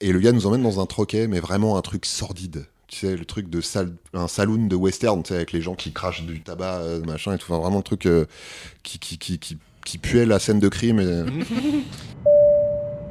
Et le gars nous emmène dans un troquet, mais vraiment un truc sordide. Tu sais, le truc de sal- un saloon de western, tu sais, avec les gens qui crachent du tabac, euh, machin et tout. Enfin, vraiment le truc euh, qui, qui, qui, qui, puait la scène de crime.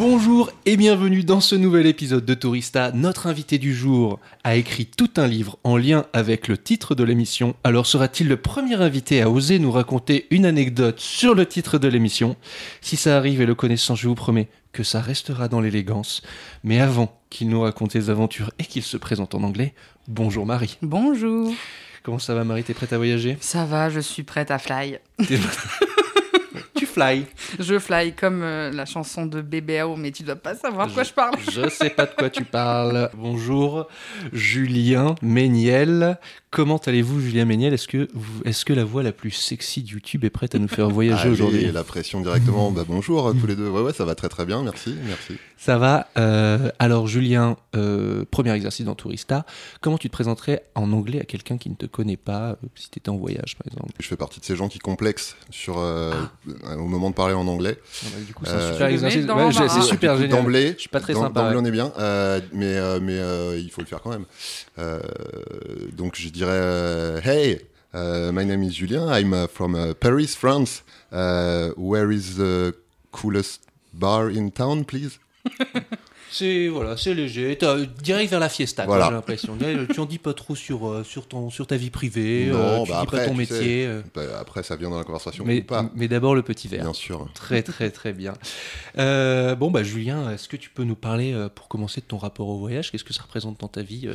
Bonjour et bienvenue dans ce nouvel épisode de Tourista. Notre invité du jour a écrit tout un livre en lien avec le titre de l'émission. Alors sera-t-il le premier invité à oser nous raconter une anecdote sur le titre de l'émission? Si ça arrive et le connaissant, je vous promets que ça restera dans l'élégance. Mais avant qu'il nous raconte ses aventures et qu'il se présente en anglais, bonjour Marie. Bonjour. Comment ça va Marie? T'es prête à voyager? Ça va, je suis prête à fly. Fly Je fly comme euh, la chanson de BBAO, mais tu dois pas savoir de quoi je parle. Je sais pas de quoi tu parles. Bonjour, Julien Méniel. Comment allez-vous, Julien Méniel? Est-ce que, est-ce que la voix la plus sexy de YouTube est prête à nous faire voyager Allez, aujourd'hui? la pression directement. bah, bonjour à tous les deux. Ouais, ouais, ça va très très bien. Merci, merci. Ça va euh, Alors, Julien, euh, premier exercice dans Tourista. Comment tu te présenterais en anglais à quelqu'un qui ne te connaît pas, euh, si tu étais en voyage, par exemple? Je fais partie de ces gens qui complexent sur, euh, au moment de parler en anglais. Ah bah, Du coup, c'est Euh, super Ouais, c'est génial. D'emblée, Je suis pas très sympa, D'emblée, ouais. on est bien, euh, mais, euh, mais euh, il faut le faire quand même. Euh, donc, je dirais euh, Hey, uh, my name is Julien. I'm uh, from uh, Paris, France. Uh, where is the coolest bar in town, please? C'est voilà, c'est léger. T'as- direct vers la fiesta, Voilà. j'ai l'impression. Tu en dis pas trop sur, euh, sur, ton, sur ta vie privée, Non, euh, tu bah dis pas après, ton sais, métier. euh. Bah, Après, ça vient dans la conversation Mais, ou pas. mais d'abord le petit verre. Bien sûr. Très très très bien. Euh, bon bah Julien, est-ce que tu peux nous parler euh, pour commencer de ton rapport au voyage Qu'est-ce que ça représente dans ta vie euh,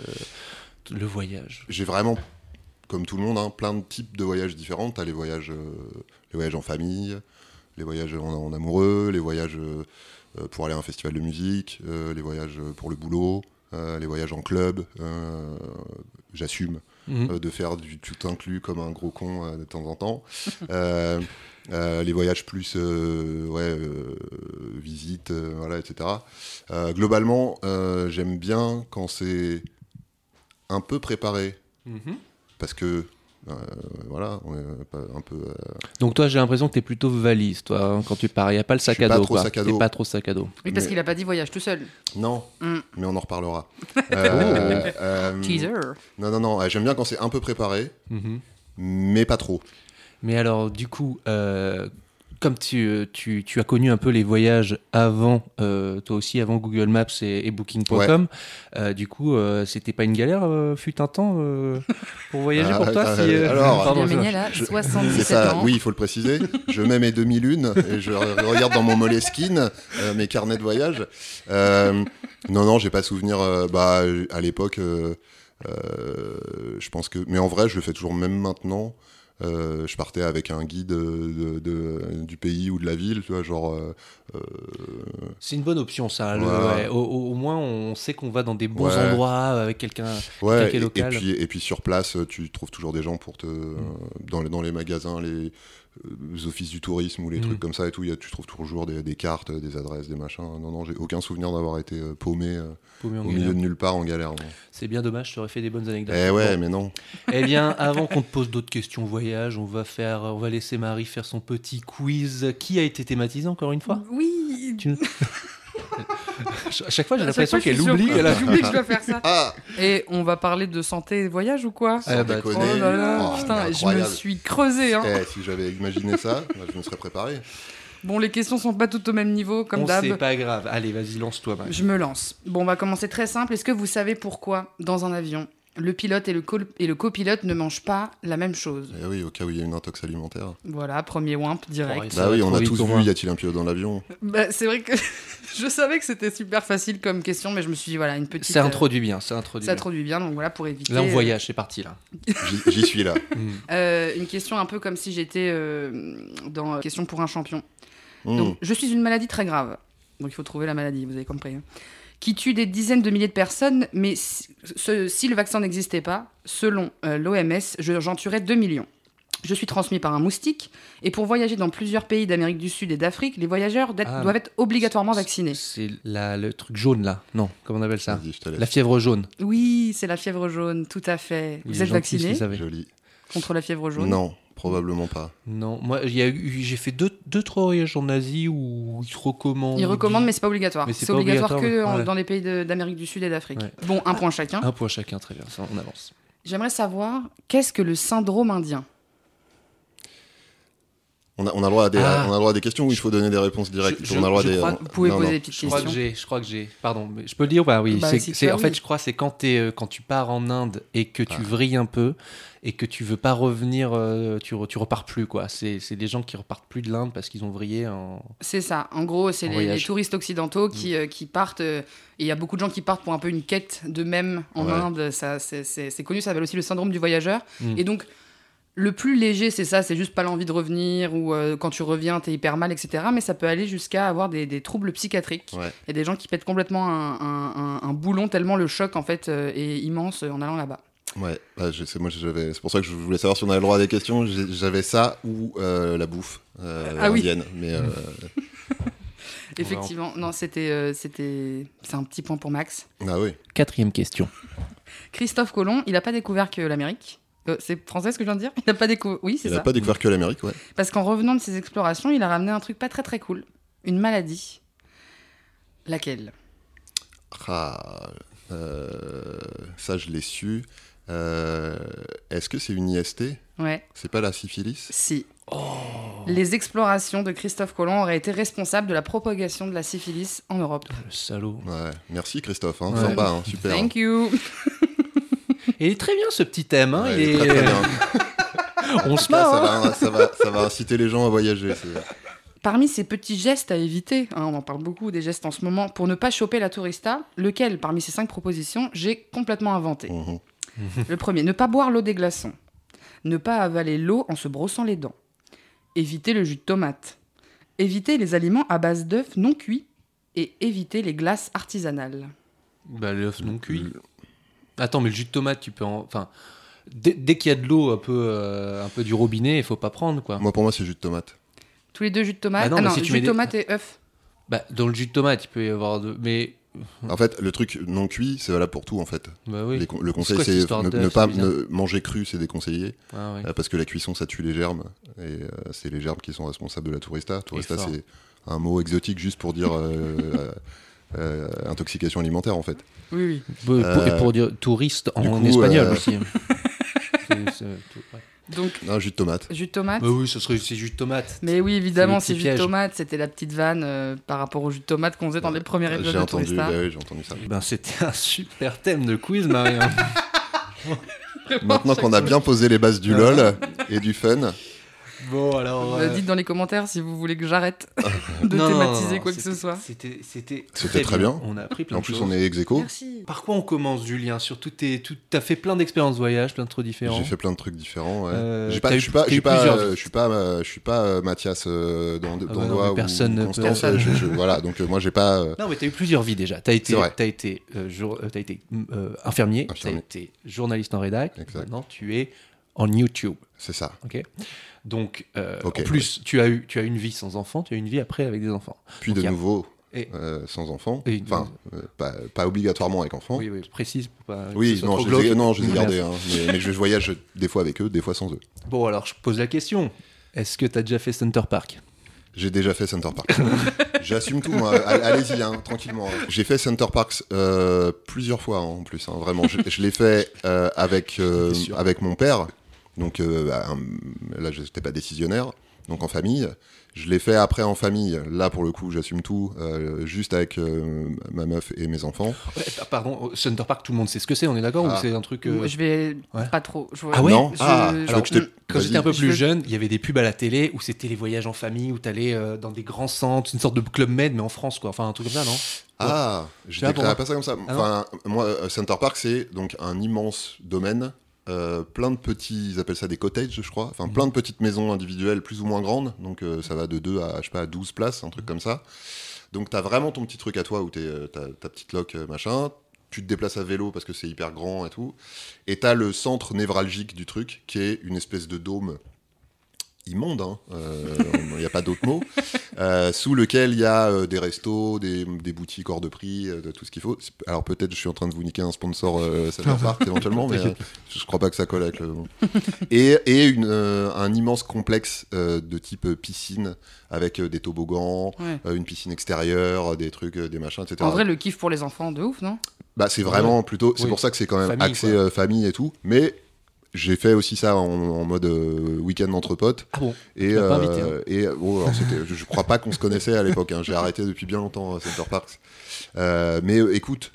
le voyage? J'ai vraiment, comme tout le monde, hein, plein de types de voyages différents. T'as les voyages, euh, les voyages en famille, les voyages en, en amoureux, les voyages euh, euh, pour aller à un festival de musique, euh, les voyages euh, pour le boulot, euh, les voyages en club. euh, J'assume Mhm. euh, de faire du tout inclus comme un gros con euh, de temps en temps. Euh, euh, les voyages plus euh, ouais, euh, visites, euh, voilà, etc. Euh, globalement, euh, j'aime bien quand c'est un peu préparé Mhm. parce que euh, voilà, on est un peu. euh, Donc toi j'ai l'impression que t'es plutôt valise toi hein, quand tu pars. Il y a pas le sac à pas dos. trop quoi. sac à T'es pas trop sac à dos. Oui, parce Mais- qu'il a pas dit voyage tout seul. Non, Mm. mais on en reparlera. Euh, euh, Teaser. non, non, non. euh, J'aime bien quand c'est un peu préparé, Mhm. mais pas trop. Mais alors du coup, euh, comme tu, tu, tu as connu un peu les voyages avant, euh, toi aussi avant Google Maps et, et Booking.com, euh, du coup euh, c'était pas une galère euh, fut un temps euh, pour voyager Ah, pour toi ah, si, euh, alors, pardon, je- Méniel a je- 77 C'est ça, ans. oui, il faut le préciser. Je mets mes demi-lunes et je re- regarde dans mon Moleskine euh, mes carnets de voyage. Euh, non, non, j'ai pas souvenir. euh, bah, à l'époque, euh, euh, je pense que. Mais en vrai, je le fais toujours même maintenant. Euh, je partais avec un guide de, de- de- du pays ou de la ville, tu vois, genre. euh, euh, C'est une bonne option, ça. le- Voilà. ouais. au, moins, on sait qu'on va dans des bons Ouais. endroits avec quelqu'un. Et, puis, et puis sur place, tu trouves toujours des gens pour te. Mm. Dans, les, dans les magasins, les, les offices du tourisme ou les Mm. trucs comme ça et tout, il y a- tu trouves toujours des, des cartes, des adresses, des machins. Non, non, j'ai aucun souvenir d'avoir été euh, paumé euh, Paumé au galère. milieu de nulle part en galère. C'est bien dommage, tu aurais fait des bonnes anecdotes. Eh ouais, Bon. mais non. Eh bien, avant qu'on te pose d'autres questions voyage, on va faire, on va laisser Marie faire son petit quiz qui a été thématisé encore une fois? Oui. Tu- à chaque fois, j'ai l'impression qu'elle oublie. elle a- J'oublie que je dois faire ça. Ah Et on va parler de santé et voyage ou quoi Eh bah, Oh là là, Oh, putain, je me suis creusé. Hein. Eh, si j'avais imaginé ça, bah, je me serais préparé. Bon, les questions sont pas toutes au même niveau, comme On d'hab. C'est pas grave. Allez, vas-y, lance-toi. Je me lance. Bon, on va commencer très simple. Est-ce que vous savez pourquoi, dans un avion, le pilote et le, co- et le copilote ne mangent pas la même chose Eh oui, au cas où il y a une intox alimentaire. Voilà, premier wimp direct. Ça bah oui, on a tous vu. Y a-t-il un pilote dans l'avion? Bah, c'est vrai que je savais que c'était super facile comme question, mais je me suis dit, voilà, une petite. Ça introduit bien, ça introduit ça bien. introduit bien, donc voilà, pour éviter. Là, on euh, voyage, c'est parti, là. J'y suis là. euh, une question un peu comme si j'étais euh, dans euh, Question pour un champion. Donc, je suis une maladie très grave. Donc, il faut trouver la maladie, vous avez compris. Qui tue des dizaines de milliers de personnes, mais si, ce- si le vaccin n'existait pas, selon l'OMS, j'en tuerais 2 millions. Je suis transmis par un moustique, et pour voyager dans plusieurs pays d'Amérique du Sud et d'Afrique, les voyageurs Ah, doivent être obligatoirement vaccinés. C'est la- le truc jaune, là. Non, comment on appelle ça? La fièvre jaune. Oui, c'est la fièvre jaune, tout à fait. Il Vous êtes gentil, vacciné? Joli. contre la fièvre jaune? Non, probablement pas. Non, moi, j'ai fait deux, deux, trois voyages en Asie où ils recommandent. Ils recommandent, mais c'est pas obligatoire. C'est obligatoire que ouais. dans les pays d'Amérique du Sud et d'Afrique. Ouais. Bon, un point chacun. Un point chacun, très bien, ça, on avance. J'aimerais savoir, qu'est-ce que le syndrome indien? On a, on a le droit à des, Ah. on a le droit à des questions où il faut donner des réponses directes? Je- on a droit je à des. crois- Vous pouvez non, poser non. des petites Je crois que j'ai, je crois que j'ai. Pardon, mais je peux le dire ou pas? Oui, Bah, en oui. fait, je crois que c'est quand, t'es, euh, quand tu pars en Inde et que tu Ah. vrilles un peu et que tu veux pas revenir, euh, tu, re- tu repars plus, quoi. C'est, c'est des gens qui repartent plus de l'Inde parce qu'ils ont vrillé en. C'est ça. En gros, c'est En les, touristes occidentaux qui, euh, qui partent. euh, et il y a beaucoup de gens qui partent pour un peu une quête d'eux-mêmes en Ouais. Inde. Ça, c'est, c'est- c'est connu, ça s'appelle aussi le syndrome du voyageur. Mm. Et donc, le plus léger, c'est ça, c'est juste pas l'envie de revenir ou euh, quand tu reviens, t'es hyper mal, etc. Mais ça peut aller jusqu'à avoir des, des troubles psychiatriques. Il Ouais. y a des gens qui pètent complètement un, un- un- un boulon tellement le choc en fait euh, est immense euh, en allant là-bas. Ouais, bah, je sais, moi j'avais, c'est pour ça que je voulais savoir si on avait le droit à des questions. J'avais ça ou euh, la bouffe euh, Ah oui. indienne, mais euh, Effectivement, non, c'était, euh, c'était, c'est un petit point pour Max. ah oui. Quatrième question. Christophe Colomb, il n'a pas découvert que l'Amérique? Euh, c'est français ce que je viens de dire Il n'a pas découvert. Oui, c'est Il n'a pas découvert que l'Amérique, ouais. Parce qu'en revenant de ses explorations, il a ramené un truc pas très très cool. Une maladie. Laquelle? Ah, euh, ça je l'ai su. Euh, Est-ce que c'est une IST Ouais, C'est pas la syphilis? Si. Les explorations de Christophe Colomb auraient été responsables de la propagation de la syphilis en Europe. Le salaud. Ouais. Merci Christophe, hein, Ouais. sympa, hein, super. Thank you. Et il est très bien ce petit thème. Hein. Ouais, il il est est... très, très bien. On se marre. ça, hein. va, ça, va, ça va inciter les gens à voyager. c'est- Parmi ces petits gestes à éviter, hein, on en parle beaucoup des gestes en ce moment, pour ne pas choper la tourista, lequel parmi ces cinq propositions j'ai complètement inventé. Le premier, ne pas boire l'eau des glaçons. Ne pas avaler l'eau en se brossant les dents. Éviter le jus de tomate. Éviter les aliments à base d'œufs non cuits. Et éviter les glaces artisanales. Bah, l'œuf non cuit. Attends, mais le jus de tomate, tu peux en. Enfin, dès, dès qu'il y a de l'eau un peu, euh, un peu du robinet, il faut pas prendre, quoi. Moi, pour moi, c'est jus de tomate. Tous les deux jus de tomate? Ah non, Ah mais non, si tu jus mets de des- tomate et œufs. Bah, dans le jus de tomate, il peut y avoir de. Mais. En fait, le truc non cuit, c'est valable pour tout, en fait. Bah oui. Les con- le conseil, quoi cette c'est histoire ne, d'œuf, ne pas c'est bizarre. ne- manger cru, c'est déconseillé. Ah, ouais. Euh, parce que la cuisson, ça tue les germes. Et euh, c'est les germes qui sont responsables de la tourista. Tourista, fort. c'est un mot exotique juste pour dire euh, euh, euh, intoxication alimentaire, en fait. Oui, oui. Bon, pour- Euh, Et pour dire touriste en coup, espagnol euh, aussi. Donc, Non, jus de tomate. jus de tomate. Bah oui, ce serait c'est jus de tomate. Mais oui, évidemment, C'est jus de tomate. C'était la petite vanne euh, par rapport au jus de tomate qu'on faisait dans les premiers épisodes J'ai de entendu, Tourista. bah oui, j'ai entendu ça. Ben, c'était un super thème de quiz, Marie. hein. Maintenant qu'on a bien posé les bases du. LOL et du fun, bon, alors. Euh, euh, Dites dans les commentaires si vous voulez que j'arrête de non, thématiser non, quoi que ce soit. C'était très bien. On a appris plein en de plus choses. on est ex aequo. Merci. Par quoi on commence, Julien Surtout, t'es- tout- t'as fait plein d'expériences voyage, plein de trucs différents. J'ai fait plein de trucs différents. Ouais. Euh, J'ai pas, je suis pas, je pas, euh, suis pas, euh, je suis pas euh, Mathias euh, dans, dans Ah bah non, Doigt mais ou personne voilà, donc euh, moi j'ai pas. euh, Non, mais t'as eu plusieurs vies déjà. T'as été, t'as été, t'as été infirmier, t'as été journaliste en rédac. Maintenant, tu es en YouTube. C'est ça. Ok. Donc, euh, en plus, tu as eu, tu as une vie sans enfant, tu as une vie après avec des enfants. Puis Donc, de a- nouveau Et- euh, sans enfant. Et- Enfin, euh, pas, pas obligatoirement avec enfant. Oui, oui, je précise pour pas. Oui, non, trop je les ai, non, je les ai gardés. hein, mais, mais je voyage des fois avec eux, des fois sans eux. Bon, alors je pose la question. Est-ce que tu as déjà fait Center Park? J'ai déjà fait Center Park. J'assume tout, moi. All- Allez-y, hein, tranquillement. J'ai fait Center Parks euh, plusieurs fois, hein, en plus. hein, vraiment, je, je l'ai fait euh, avec, euh, avec mon père. Donc euh, un- là, je n'étais pas décisionnaire. donc en famille. Je l'ai fait après en famille. Là, pour le coup, j'assume tout, euh, juste avec euh, ma meuf et mes enfants. Ouais, bah, pardon, Center Park, tout le monde sait ce que c'est, on est d'accord Ah. Ou c'est un truc. euh, Je vais ouais. pas trop. je- Ah ouais Non je- Ah, je- alors que je t'ai- Quand j'étais un peu Je plus jeune, il y avait des pubs à la télé où c'était les voyages en famille, où t'allais euh, dans des grands centres, une sorte de club med, mais en France, quoi. Enfin, un truc comme ça, non? Ah, je sais pas, déclarais pour pas ça comme ça. Ah enfin, moi, Center Park, c'est donc un immense domaine, euh, plein de petits, ils appellent ça des cottages, je crois. Enfin, plein de petites maisons individuelles plus ou moins grandes. Donc, euh, ça va de 2 à, je sais pas, à 12 places, un truc comme ça. Donc, t'as vraiment ton petit truc à toi où t'es, euh, ta petite loc, euh, machin. Tu te déplaces à vélo parce que c'est hyper grand et tout. Et t'as le centre névralgique du truc, qui est une espèce de dôme immonde, hein. il n'y a pas d'autre mot, euh, sous lequel il y a euh, des restos, des, des boutiques hors de prix, euh, de tout ce qu'il faut. Alors peut-être je suis en train de vous niquer un sponsor euh, Center Park éventuellement, mais euh, je crois pas que ça colle avec le. Et, et une, euh, un immense complexe euh, de type piscine, avec euh, des toboggans, Ouais. euh, une piscine extérieure, des trucs, euh, des machins, etc. En vrai, le kiff pour les enfants, de ouf, non? Bah, c'est vraiment plutôt. C'est Oui. pour ça que c'est quand même Famille, axé euh, famille et tout. Mais j'ai fait aussi ça en, en mode euh, week-end entre potes. Ah bon? Et, Tu pas euh, invité, hein? et oh, alors, je, je crois pas qu'on se connaissait à l'époque. hein. J'ai arrêté depuis bien longtemps euh, Center Parks. Euh, mais euh, écoute,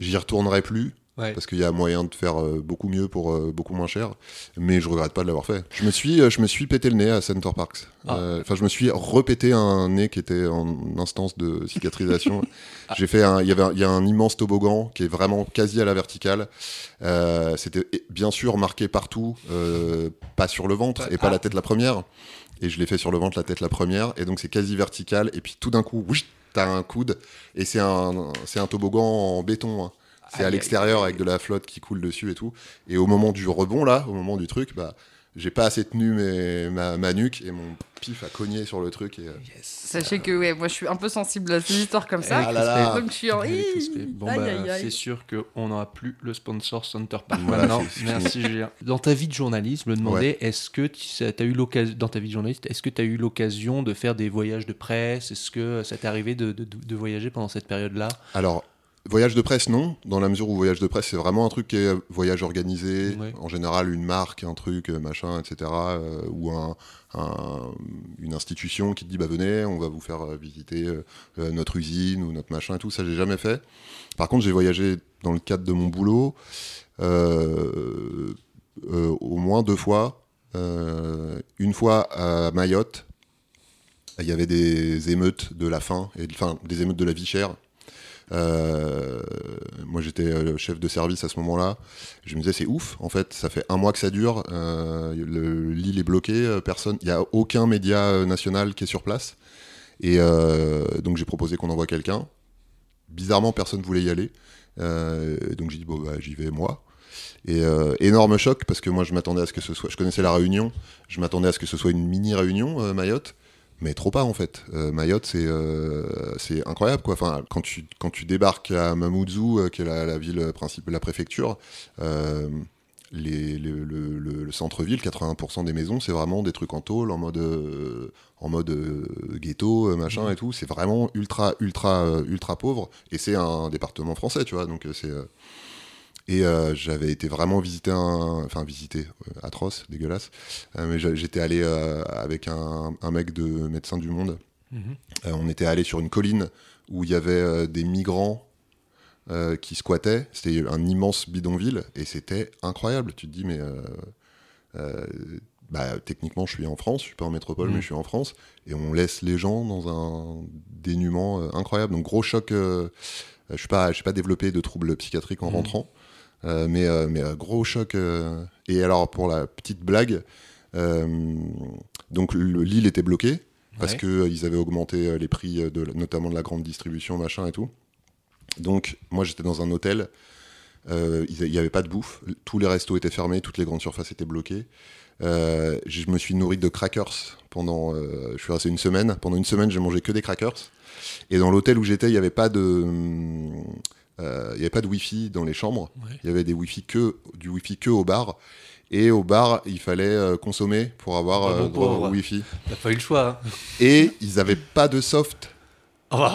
j'y retournerai plus. Ouais. Parce qu'il y a moyen de faire euh, beaucoup mieux pour euh, beaucoup moins cher, mais je regrette pas de l'avoir fait. Je me suis, euh, je me suis pété le nez à Center Parks. Ah. Euh, Enfin, je me suis repété un nez qui était en instance de cicatrisation. Ah. J'ai fait, un- il y avait, il y a un immense toboggan qui est vraiment quasi à la verticale. Euh, C'était bien sûr marqué partout, euh, pas sur le ventre et pas Ah. la tête la première. Et je l'ai fait sur le ventre, la tête la première, et donc c'est quasi vertical. Et puis tout d'un coup, oui, t'as un coude, et c'est un, c'est un toboggan en béton. hein. C'est à l'extérieur avec de la flotte qui coule dessus et tout. Et au moment du rebond, là, au moment du truc, bah, j'ai pas assez tenu mes, ma, ma nuque et mon pif a cogné sur le truc. Et, euh, Sachez que ouais, moi je suis un peu sensible à ces histoires comme ça. Ah là là. Donc je suis en. Bon, bah, c'est sûr qu'on n'aura plus le sponsor Center Park Voilà, maintenant. Merci Julien. Dans ta vie de journaliste, je me demandais, est-ce que tu as eu l'occasion, dans ta vie de journaliste, est-ce que tu as eu l'occasion de faire des voyages de presse? Est-ce que ça t'est arrivé de, de- de voyager pendant cette période-là? Alors, voyage de presse, non, dans la mesure où voyage de presse, c'est vraiment un truc qui est euh, voyage organisé, Ouais. en général une marque, un truc, euh, machin, etc. euh, ou un, un- une institution qui te dit, bah venez, on va vous faire visiter euh, notre usine ou notre machin et tout, ça j'ai jamais fait. Par contre, j'ai voyagé dans le cadre de mon boulot euh, au moins deux fois. Une fois à Mayotte, il y avait des émeutes de la faim, et, enfin des émeutes de la vie chère. Euh, moi j'étais euh, chef de service à ce moment-là. Je me disais c'est ouf en fait, ça fait un mois que ça dure. euh, le- L'île est bloquée, personne, il n'y a aucun média national qui est sur place. Et donc j'ai proposé qu'on envoie quelqu'un. Bizarrement personne voulait y aller. Donc j'ai dit bon bah, j'y vais moi. Et énorme choc parce que moi je m'attendais à ce que ce soit, je connaissais la Réunion, je m'attendais à ce que ce soit une mini Réunion Mayotte mais trop pas en fait. Euh, Mayotte, c'est euh, c'est incroyable quoi. Enfin, quand tu quand tu débarques à Mamoudzou, euh, qui est la, la ville principale, la préfecture, les, le, le- le- le centre-ville, 80% des maisons, c'est vraiment des trucs en tôle, en mode en mode ghetto, machin et tout. C'est vraiment ultra ultra ultra pauvre. Et c'est un département français, tu vois. Donc c'est et euh, j'avais été vraiment visiter un. Enfin, visiter, euh, atroce, dégueulasse. Euh, mais j'étais allé euh, avec un, un mec de Médecins du Monde. Mhm. On était allé sur une colline où il y avait des migrants qui squattaient. C'était un immense bidonville et c'était incroyable. Tu te dis, mais. bah, techniquement, je suis en France, je suis pas en métropole, Mhm. mais je suis en France, et on laisse les gens dans un dénuement euh, incroyable. Donc gros choc. euh, je suis pas, je suis pas développé de troubles psychiatriques en Mhm. rentrant, mais, euh, mais euh, gros choc. euh. Et alors pour la petite blague, euh, donc le- l'île était bloquée parce Ouais. que euh, ils avaient augmenté euh, les prix, euh, de, notamment de la grande distribution, machin et tout. Donc moi j'étais dans un hôtel, euh, il n'y avait pas de bouffe, tous les restos étaient fermés, toutes les grandes surfaces étaient bloquées. Euh, je me suis nourri de crackers pendant, euh, je suis resté une semaine. Pendant une semaine, j'ai mangé que des crackers. Et dans l'hôtel où j'étais, il n'y avait pas de, euh, il y avait pas de wifi dans les chambres. Ouais. Il y avait des wifi que, du wifi que au bar. Et au bar, il fallait euh, consommer pour avoir Ah bon euh, droit pauvre. au wifi. T'as pas eu le choix. hein. Et ils n'avaient pas de soft Oh.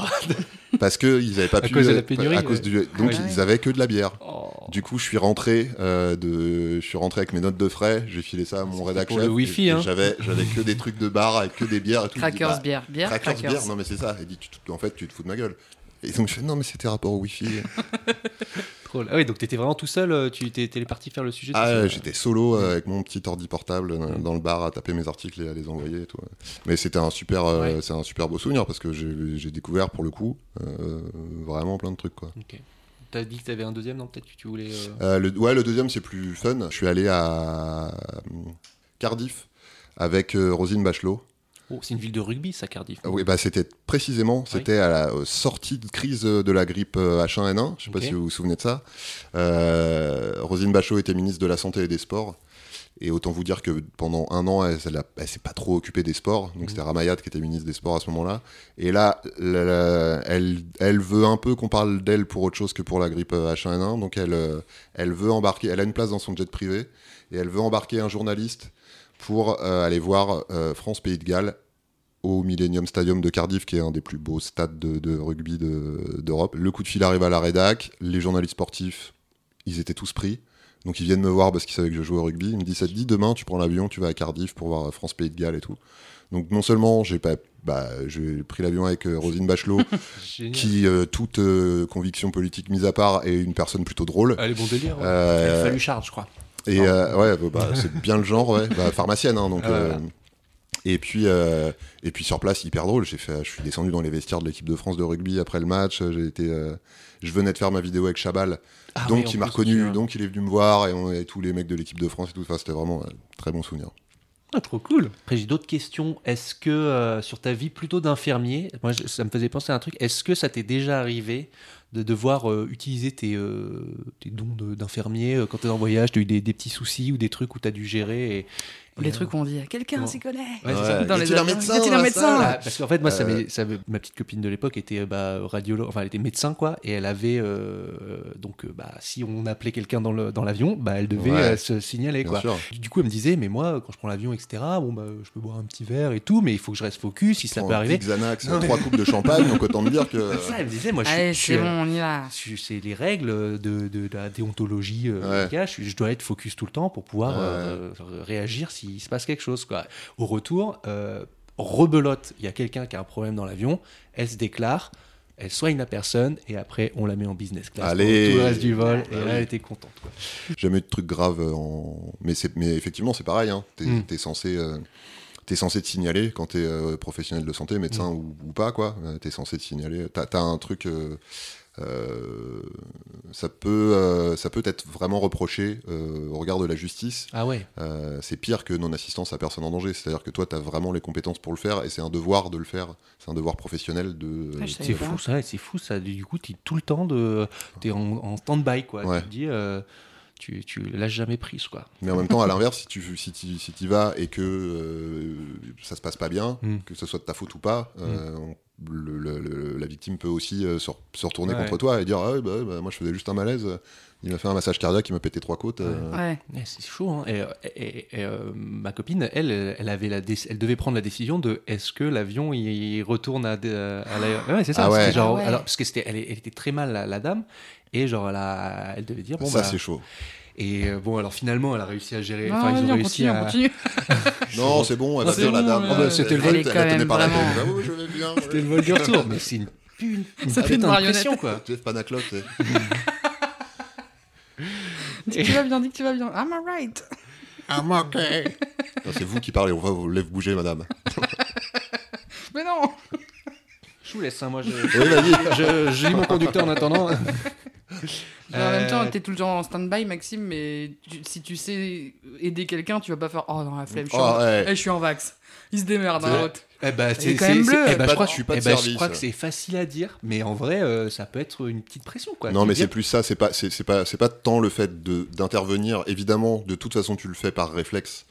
parce qu'ils n'avaient pas À pu cause de la pénurie, à cause ouais. du donc Ouais. ils avaient que de la bière. Oh. Du coup, je suis rentré euh, de, je suis rentré avec mes notes de frais. J'ai filé ça à mon rédacteur. pour le wifi, hein. J'avais, j'avais que des trucs de bar avec que des bières et tout. Il dit, Crackers, bah, bière. Bière, Crackers, crackers. bière. Non, mais c'est ça. Il dit, tu en fait, tu te fous de ma gueule. Et donc, je fais, non, mais c'était rapport au wifi. Drôle. Ah oui, donc t'étais vraiment tout seul, euh, tu t'es parti faire le sujet ah, j'étais solo euh, avec mon petit ordi portable dans, dans le bar à taper mes articles et à les envoyer et tout. Mais c'était un super, euh, c'est un super beau souvenir parce que j'ai, découvert pour le coup euh, vraiment plein de trucs, quoi. Ok. T'as dit que t'avais un deuxième, non Peut-être que tu voulais. euh, le, ouais, le deuxième, c'est plus fun. Je suis allé à Cardiff avec Rosine Bachelot. Oh, c'est une ville de rugby, ça, Cardiff. Oui, bah, c'était précisément, c'était à la euh, sortie de crise de la grippe euh, H1N1. Je sais Ok. pas si vous vous souvenez de ça. Euh, Rosine Bachelot était ministre de la Santé et des Sports. Et autant vous dire que pendant un an, elle, elle, elle s'est pas trop occupée des sports. Donc c'était Ramayat qui était ministre des Sports à ce moment-là. Et là, elle, elle veut un peu qu'on parle d'elle pour autre chose que pour la grippe euh, H1N1. Donc elle, euh, elle veut embarquer, elle a une place dans son jet privé. Et elle veut embarquer un journaliste pour euh, aller voir euh, France-Pays de Galles au Millennium Stadium de Cardiff, qui est un des plus beaux stades de, de rugby de- d'Europe. Le coup de fil arrive à la rédac, les journalistes sportifs, ils étaient tous pris. Donc ils viennent me voir parce qu'ils savaient que je jouais au rugby. Ils me disent, ça te dit, demain, tu prends l'avion, tu vas à Cardiff pour voir France-Pays de Galles et tout. Donc non seulement j'ai pas, bah, j'ai pris l'avion avec euh, Rosine Bachelot, qui, euh, toute euh, conviction politique mise à part, est une personne plutôt drôle. Allez, bon délire. ouais. Euh, a fallu Charles, je crois. Et euh, ouais, bah, bah, c'est bien le genre, ouais. Bah, pharmacienne, hein, donc. Ah, euh, et puis, euh, et puis sur place, hyper drôle. J'ai fait, je suis descendu dans les vestiaires de l'équipe de France de rugby après le match. J'ai été, euh, je venais de faire ma vidéo avec Chabal, Ah donc oui, il m'a reconnu, donc il est venu me voir et, on, et tous les mecs de l'équipe de France et tout. Enfin, c'était vraiment un très bon souvenir. Ah, trop cool. Après, j'ai d'autres questions. Est-ce que euh, sur ta vie plutôt d'infirmier, moi je- ça me faisait penser à un truc, est-ce que ça t'est déjà arrivé de devoir euh, utiliser tes, euh, dons d'infirmier euh, quand t'es en voyage, t'as eu des, des petits soucis ou des trucs où t'as dû gérer Les trucs où on dit quelqu'un s'y connaît. Ouais, c'est ça. Ouais. Dans Y les a-t-il un médecin Y un médecin parce qu'en fait, moi, ça Euh. ça m'est- ma petite copine de l'époque était euh, bah, radiologue, enfin, elle était médecin, quoi, et elle avait. euh, donc, euh, bah, si on appelait quelqu'un dans le- dans l'avion, bah, elle devait Ouais. euh, se signaler, Bien quoi. sûr. Du coup, elle me disait, mais moi, quand je prends l'avion, etc., bon, bah, je peux boire un petit verre et tout, mais il faut que je reste focus, si ça peut un arriver. Xanax, trois coupes de champagne, donc autant me dire que. Ça, elle me disait, moi, je suis- bon, on y va. C'est les règles de, de- de la déontologie euh. Je, dois être focus tout le temps pour pouvoir Ouais. euh, réagir s'il se passe quelque chose. Quoi. Au retour, euh, rebelote, il y a quelqu'un qui a un problème dans l'avion, elle se déclare, elle soigne la personne et après on la met en business class Allez. pour tout le reste du vol et Ah là oui. elle était contente. Quoi. Jamais eu de trucs graves en. Mais, effectivement, c'est pareil. Hein. T'es Mm. t'es censé. euh, T'es censé te signaler quand t'es euh, professionnel de santé, médecin Mm. ou, ou pas, quoi. Euh, T'es censé te signaler. T'as as un truc. euh, ça, peut, euh, ça peut être vraiment reproché euh, au regard de la justice. Ah ouais, Euh, c'est pire que non-assistance à personne en danger. C'est-à-dire que toi, t'as vraiment les compétences pour le faire et c'est un devoir de le faire. C'est un devoir professionnel de. Ah, c'est fou ça, c'est fou ça. Du coup, tu tout le temps de, t'es en, en stand-by quoi. Ouais. Tu te dis, euh, tu, tu lâches jamais prise quoi. Mais en même temps, à l'inverse, si tu si tu si vas et que euh, ça se passe pas bien, Mm. que ce soit de ta faute ou pas, euh, on- le- le- le- la victime peut aussi euh, se, re- se retourner Ouais. contre toi et dire ah, ouais, bah, bah, moi je faisais juste un malaise, il m'a fait un massage cardiaque, il m'a pété trois côtes. euh, Ouais. Ouais, c'est chaud. Hein. Et, et- et, euh, ma copine, elle, elle avait la elle devait prendre la décision de est-ce que l'avion il retourne à, à l'aéroport. Ouais, c'est ça. Ah ouais. c'était genre, Ah ouais. alors, parce que c'était, elle, elle était très mal la, la dame, et genre elle, a- elle devait dire bon ça bah. c'est chaud. Et euh, bon, alors finalement, elle a réussi à gérer. Non, enfin, ils ont on réussi continue, à. on. Non, c'est bon, elle va c'est bien la dame. euh, c'était le vol. elle a par la tête. Ah oui, je vais bien. C'était le vol du retour, mais c'est une, une, Ça fait une pression quoi. Jeff Panaclock, c'est- Dis que tu vas bien, dis que tu vas bien. I'm alright. Non, c'est vous qui parlez, on va vous lève bouger, madame. Mais non Je vous laisse, hein, moi je, Oui, vas-y. je, je lis mon conducteur en attendant. En même temps, Euh, t'es tout le temps en stand-by, Maxime, mais tu- si tu sais aider quelqu'un, tu vas pas faire Oh, dans la flemme, je suis, Oh, en... ouais. eh, je suis en vax. Il se démerde, C'est hein, l'autre. Eh ben, est c'est quand même c'est- eh ben, je crois, je suis pas de eh ben, je crois que c'est facile à dire, mais en vrai, euh, ça peut être une petite pression, quoi. Non, mais c'est plus ça, c'est pas, c'est c'est pas, c'est pas tant le fait de- d'intervenir. Évidemment, de toute façon, tu le fais par réflexe.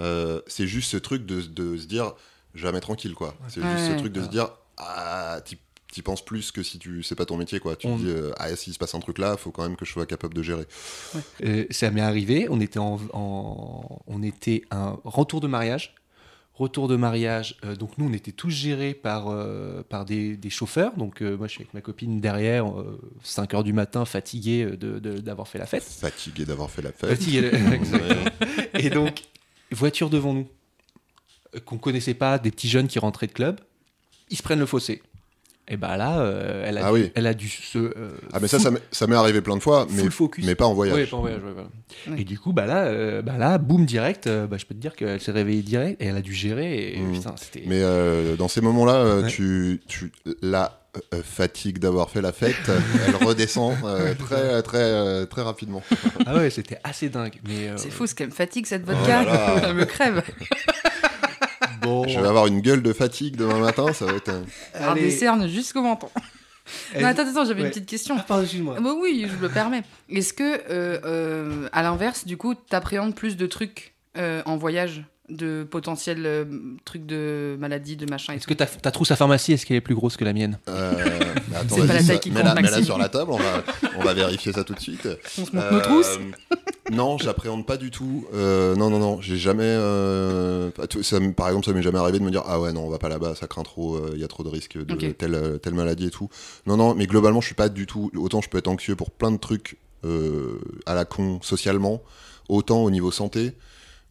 Euh, c'est juste ce truc de, de se dire, jamais tranquille, quoi. C'est juste ce Ouais. truc de se dire, ah, t'y- penses plus que si tu c'est pas ton métier, quoi. Tu On- te dis, euh, ah, s'il se passe un truc là, faut quand même que je sois capable de gérer. Euh, ça m'est arrivé, on était, en, en- on était un retour de mariage. retour de mariage. Euh, donc nous, on était tous gérés par, euh, par des, des chauffeurs. Donc euh, moi, je suis avec ma copine derrière, 5 heures du matin, fatigué de- d'avoir fait la fête. Fatigué d'avoir fait la fête. Fatigué. Et donc, voiture devant nous, qu'on connaissait pas, des petits jeunes qui rentraient de club, ils se prennent le fossé. Et bah là, euh, elle, a Ah dû, oui. elle a dû se. euh, Ah, mais ça, full- ça m'est- ça m'est arrivé plein de fois, mais, full focus. mais pas en voyage. Ouais, pas en voyage, ouais, voilà. Ouais. Et du coup, bah là, euh, bah là boum, direct, euh, bah, je peux te dire qu'elle s'est réveillée direct et elle a dû gérer. Et putain, c'était. Mais euh, dans ces moments-là, euh, Ouais. tu, tu, la euh, fatigue d'avoir fait la fête, elle redescend euh, très, très, euh, très rapidement. Ah ouais, c'était assez dingue. Mais, euh, C'est fou, ce qu'elle me fatigue cette Oh vodka. là là. Elle me crève. Bon, Je vais avoir une gueule de fatigue demain matin, ça va être. un- Alors allez. des cernes jusqu'au menton. Elle- Non, attends, attends, j'avais Ouais. une petite question. Ah, pardon, excuse-moi. Ah bah oui, je me le permets. Est-ce que, euh, euh, à l'inverse, du coup, t'appréhendes plus de trucs euh, en voyage? De potentiels euh, trucs de maladie, de machin et Est-ce que ta, ta trousse à pharmacie, est-ce qu'elle est plus grosse que la mienne? Euh, mais attends, C'est pas vas-y, la taille qui mets-la- compte, mets-la Maxime. sur la table, on va, on va vérifier ça tout de suite. On se montre nos Euh, trousses? Non, j'appréhende pas du tout. Euh, non, non, non, j'ai jamais. euh, ça par exemple, ça m'est jamais arrivé de me dire Ah ouais, non, on va pas là-bas, ça craint trop, il y a trop de risques de telle, telle maladie et tout. Non, non, mais globalement, je suis pas du tout. Autant je peux être anxieux pour plein de trucs euh, à la con socialement, autant au niveau santé.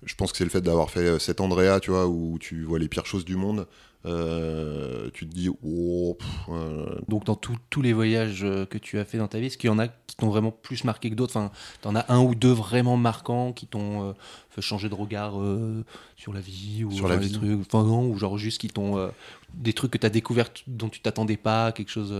Je pense que c'est le fait d'avoir fait euh, cet Andrea, tu vois, où tu vois les pires choses du monde. Euh, tu te dis, oh, pff, euh, Donc, dans tous- tous les voyages que tu as fait dans ta vie, est-ce qu'il y en a qui t'ont vraiment plus marqué que d'autres? Enfin, t'en as un ou deux vraiment marquants qui t'ont euh, fait changer de regard sur la vie ou Sur la des trucs, enfin non, ou genre juste qui t'ont des trucs que t'as découvert dont tu t'attendais pas, quelque chose.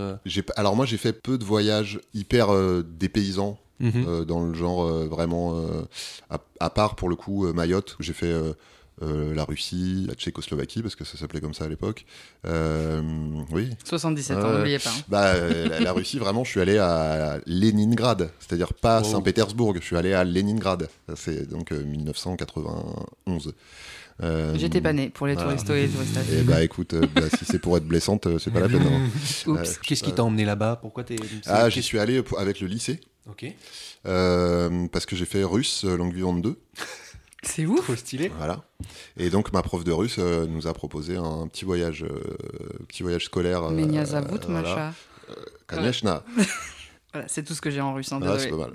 alors moi, j'ai fait peu de voyages hyper dépaysants. Mhm. euh, dans le genre euh, vraiment euh, à, à part pour le coup euh, Mayotte où j'ai fait euh, euh, la Russie la Tchécoslovaquie parce que ça s'appelait comme ça à l'époque Euh, oui 77 Ouais. ans, n'oubliez pas. hein. bah euh, la, la Russie vraiment je suis allé à Leningrad c'est-à-dire pas Oh. Saint-Pétersbourg je suis allé à Leningrad c'est donc euh, 1991 Euh, J'étais pas né pour les voilà. touristes et les touristes. et bah écoute euh, bah, si c'est pour être blessante c'est pas la peine hein. Oups. Euh, Qu'est-ce qui t'a emmené là-bas? Pourquoi t'es. ah j'y suis allé avec le lycée Ok. Euh, parce que j'ai fait russe euh, langue vivante 2. C'est ouf. Trop stylé. Voilà. Et donc ma prof de russe euh, nous a proposé un petit voyage, petit voyage scolaire. Mais macha. Kaneshna. voilà, c'est tout ce que j'ai en russe. en ah, c'est pas mal.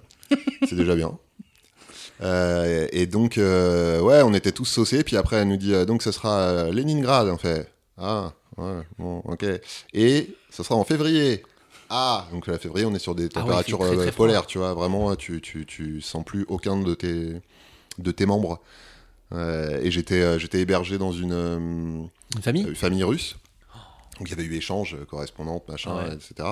c'est déjà bien. Et donc, ouais, on était tous saucés. Puis après, elle nous dit, donc, ce sera Leningrad, en fait. Ah, ouais, bon, ok. Et ce sera en février. Ah, donc la février, on est sur des Ah ouais, températures très, euh, très polaires, tu vois. Vraiment, tu, tu, tu sens plus aucun de tes, de tes membres. Euh, et j'étais euh, j'étais hébergé dans une, Une famille famille russe. Donc il y avait eu échange, correspondante, machin, Ouais. etc.